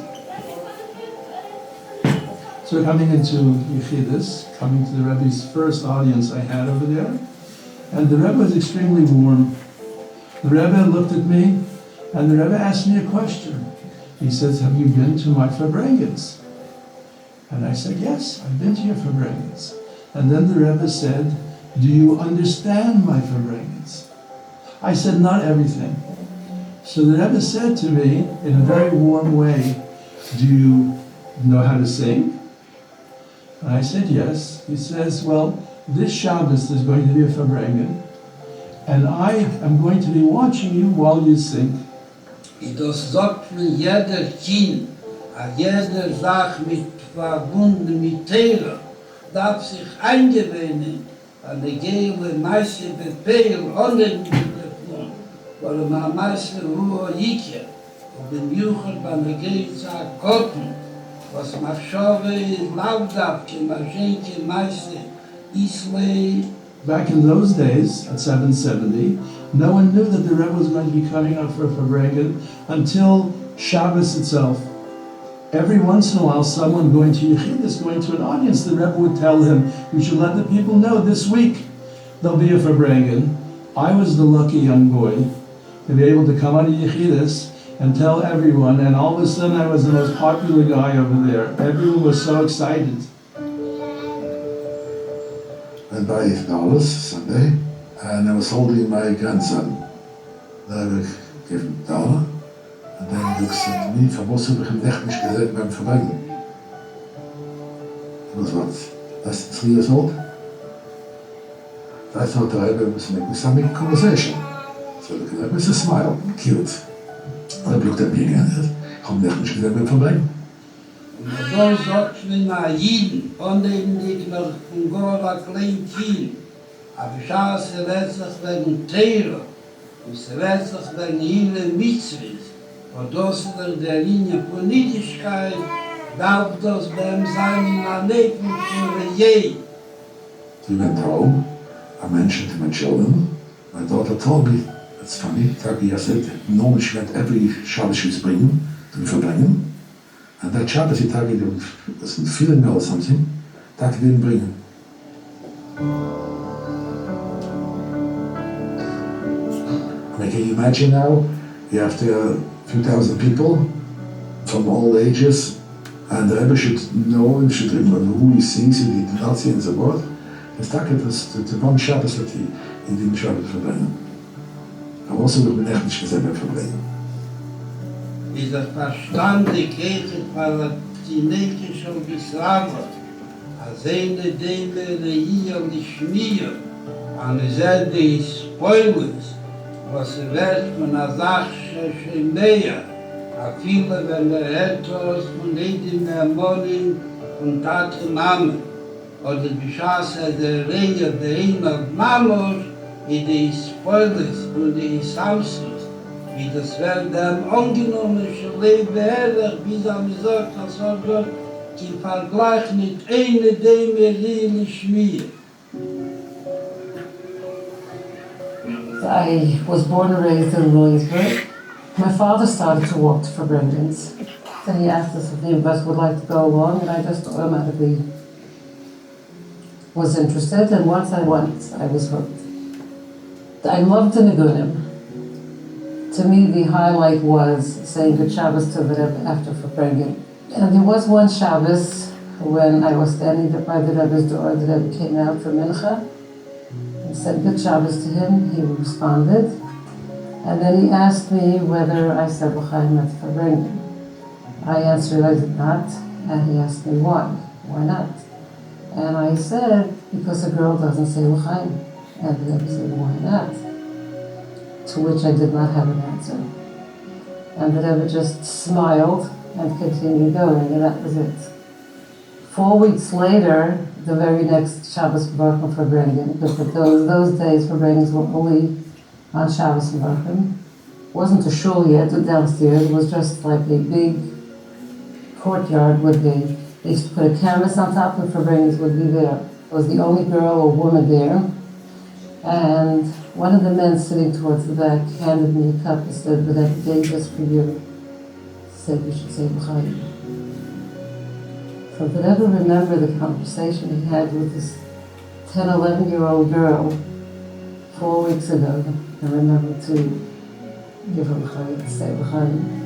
So coming into Yechidus, coming to the Rebbe's first audience I had over there, and the Rebbe was extremely warm. The Rebbe looked at me, and the Rebbe asked me a question. He says, have you been to my Fabrengens? And I said, yes, I've been to your Fabrengens. And then the Rebbe said, do you understand my Fabrengens? I said, not everything. So the Rebbe said to me in a very warm way, do you know how to sing? And I said, yes. He says, well, this Shabbos there's going to be a Fabrengen, and I am going to be watching you while you sing. I das sagt mir jeder Kind, a jeder Sach mit verbunden mit Teile, darf sich eingewöhnen, an der Gehle meiste Befehl ohne weil man meiste Ruhe jike, und bei der Gehle sagt Gotten, was machshove lavdav ke mashenke meiste islay Back in those days, at 770, no one knew that the Rebbe was going to be coming up for Fabrengen until Shabbos itself. Every once in a while, someone going to Yechidus, going to an audience, the Rebbe would tell him, you should let the people know this week there'll be a Fabrengen. I was the lucky young boy to be able to come out of Yechidus and tell everyone, and all of a sudden I was the most popular guy over there. Everyone was so excited. went by Dallas Sunday, and I was holding my grandson. Then I gave him dollar, and then he looks at me, heb ik hem echt? He was what, less than three years old? I thought the Rebbe was making some conversation. So look at that smile, cute. And I looked at me again and said, ik heb hem echt niet gezet beim Verbrennen. Und da sagt na Jiden, von dem ich noch von Gora klein Kind, aber schau, sie lässt sich wegen Teire, und sie lässt sich wegen Hille Mitzvahs, und das ist der Linie Politischkeit, darf das beim Sein in der Leben für je. We went home. I mentioned to my children. My daughter told me, Tanne, that he has said, no one should let every Shabbos is bringing to verbringen. And that Shabbos, he tag it was a feeling or something, that he didn't bring. I can you imagine now? You have to, uh, 2,000 people from all ages, and the Rebbe should know and should remember who he sees and he did not see world. It's taken to, to, the one Shabbos that he, he didn't Shabbos for them. Aber was haben wir mit echt nicht gesehen, wenn Verbrechen. leben? Wie der Verstand der Kirche palatinetisch und gesagt, als eine Dele de hier und die Schmier, an der Seite des Päumens, was er wird von der Sache schon näher, a viele, wenn er etwas von jedem Ermordin und Taten Namen, oder die Schasse der Rehe der Himmel Mammus, das Leben herrlich, er sagt, als er dort im Vergleich mit einer er. I was born and raised in Williamsburg. My father started to walk for Brendan's. So he asked us if any of us would like to go along, and I just automatically was interested. And once I went, I was hooked. I loved the Nigunim. To me, the highlight was saying good Shabbos to the Rebbe after Fabrengen. And there was one Shabbos when I was standing by the Rebbe's door, the Rebbe came out for Mincha and said good Shabbos to him. He responded. And then he asked me whether I said L'chaim at Fabrengen. I answered I did not, and he asked me why. Why not? And I said, because a girl doesn't say L'chaim. And the said, why not? To which I did not have an answer. And the Rebbe just smiled and continued going, and that was it. Four weeks later, the very next Shabbos Baruch for Brengen, because those, those days for Brengens were only on Shabbos Baruch. wasn't a shul yet downstairs, it was just like a big courtyard with a, they used to put a canvas on top and for Brengens would be there. I was the only girl or woman there. And one of the men sitting towards the back handed me a cup and said, but that day just for you. Said you should say L'chaim. So did ever remember the conversation he had with this 10, 11 year old girl four weeks ago? I remember to give her L'chaim, to say L'chaim.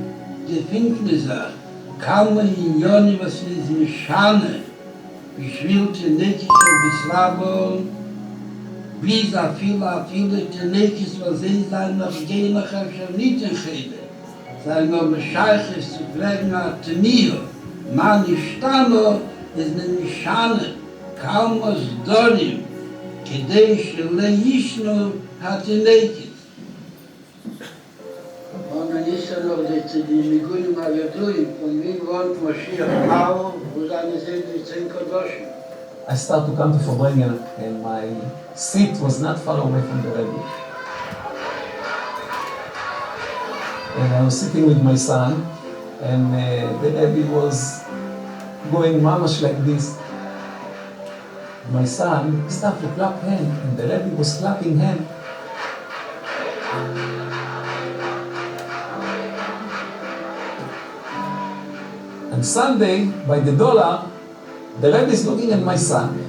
Die fünfte Sache, kaum in Joni, was ist mit Schane, wie wie sa viele, viele die Nekis, was sie sein, noch gehen nach Öfter nicht in Schäde. Sein nur Bescheich ist zu pflegen, hat Tenio, man ist Stano, ist ne Schane, kaum aus Dorim, כדי שלא ישנו התינקת. Und dann ist er noch die, die Migunim Agaduim, von wem wohnt Moschiach Mao, wo seine sind die zehn Kodoshim. I started to come to Fabrengen and my seat was not far away from the Rebbe. And I was sitting with my son and uh, the Rebbe was going mamash like this. My son started to clap hand and the Rebbe was clapping hand. And Sunday, by the dollar, the Rebbe is looking at my son.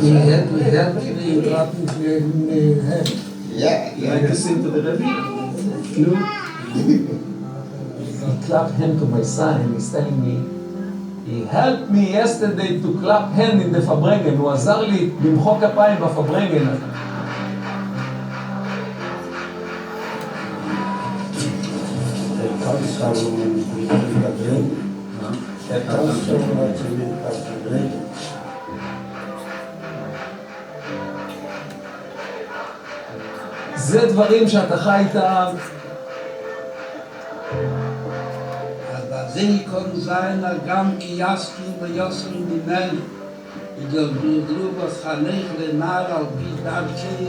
He had, he had the clapping in the head. Yeah, yeah. Like to sing to the Rebbe? No. he clapped hand to my son and he's telling me, he helped me yesterday to clap hand in the Fabrengen, הוא עזר לי למחוא כפיים בפברנגן. kannst du überbringen. Er kannst du זה דברים שאתה חי איתם. אבל זה יקון זיין גם כי יסקי ויוסן ממני. וגבלו דרוב אז חניך לנער על פי דרכי.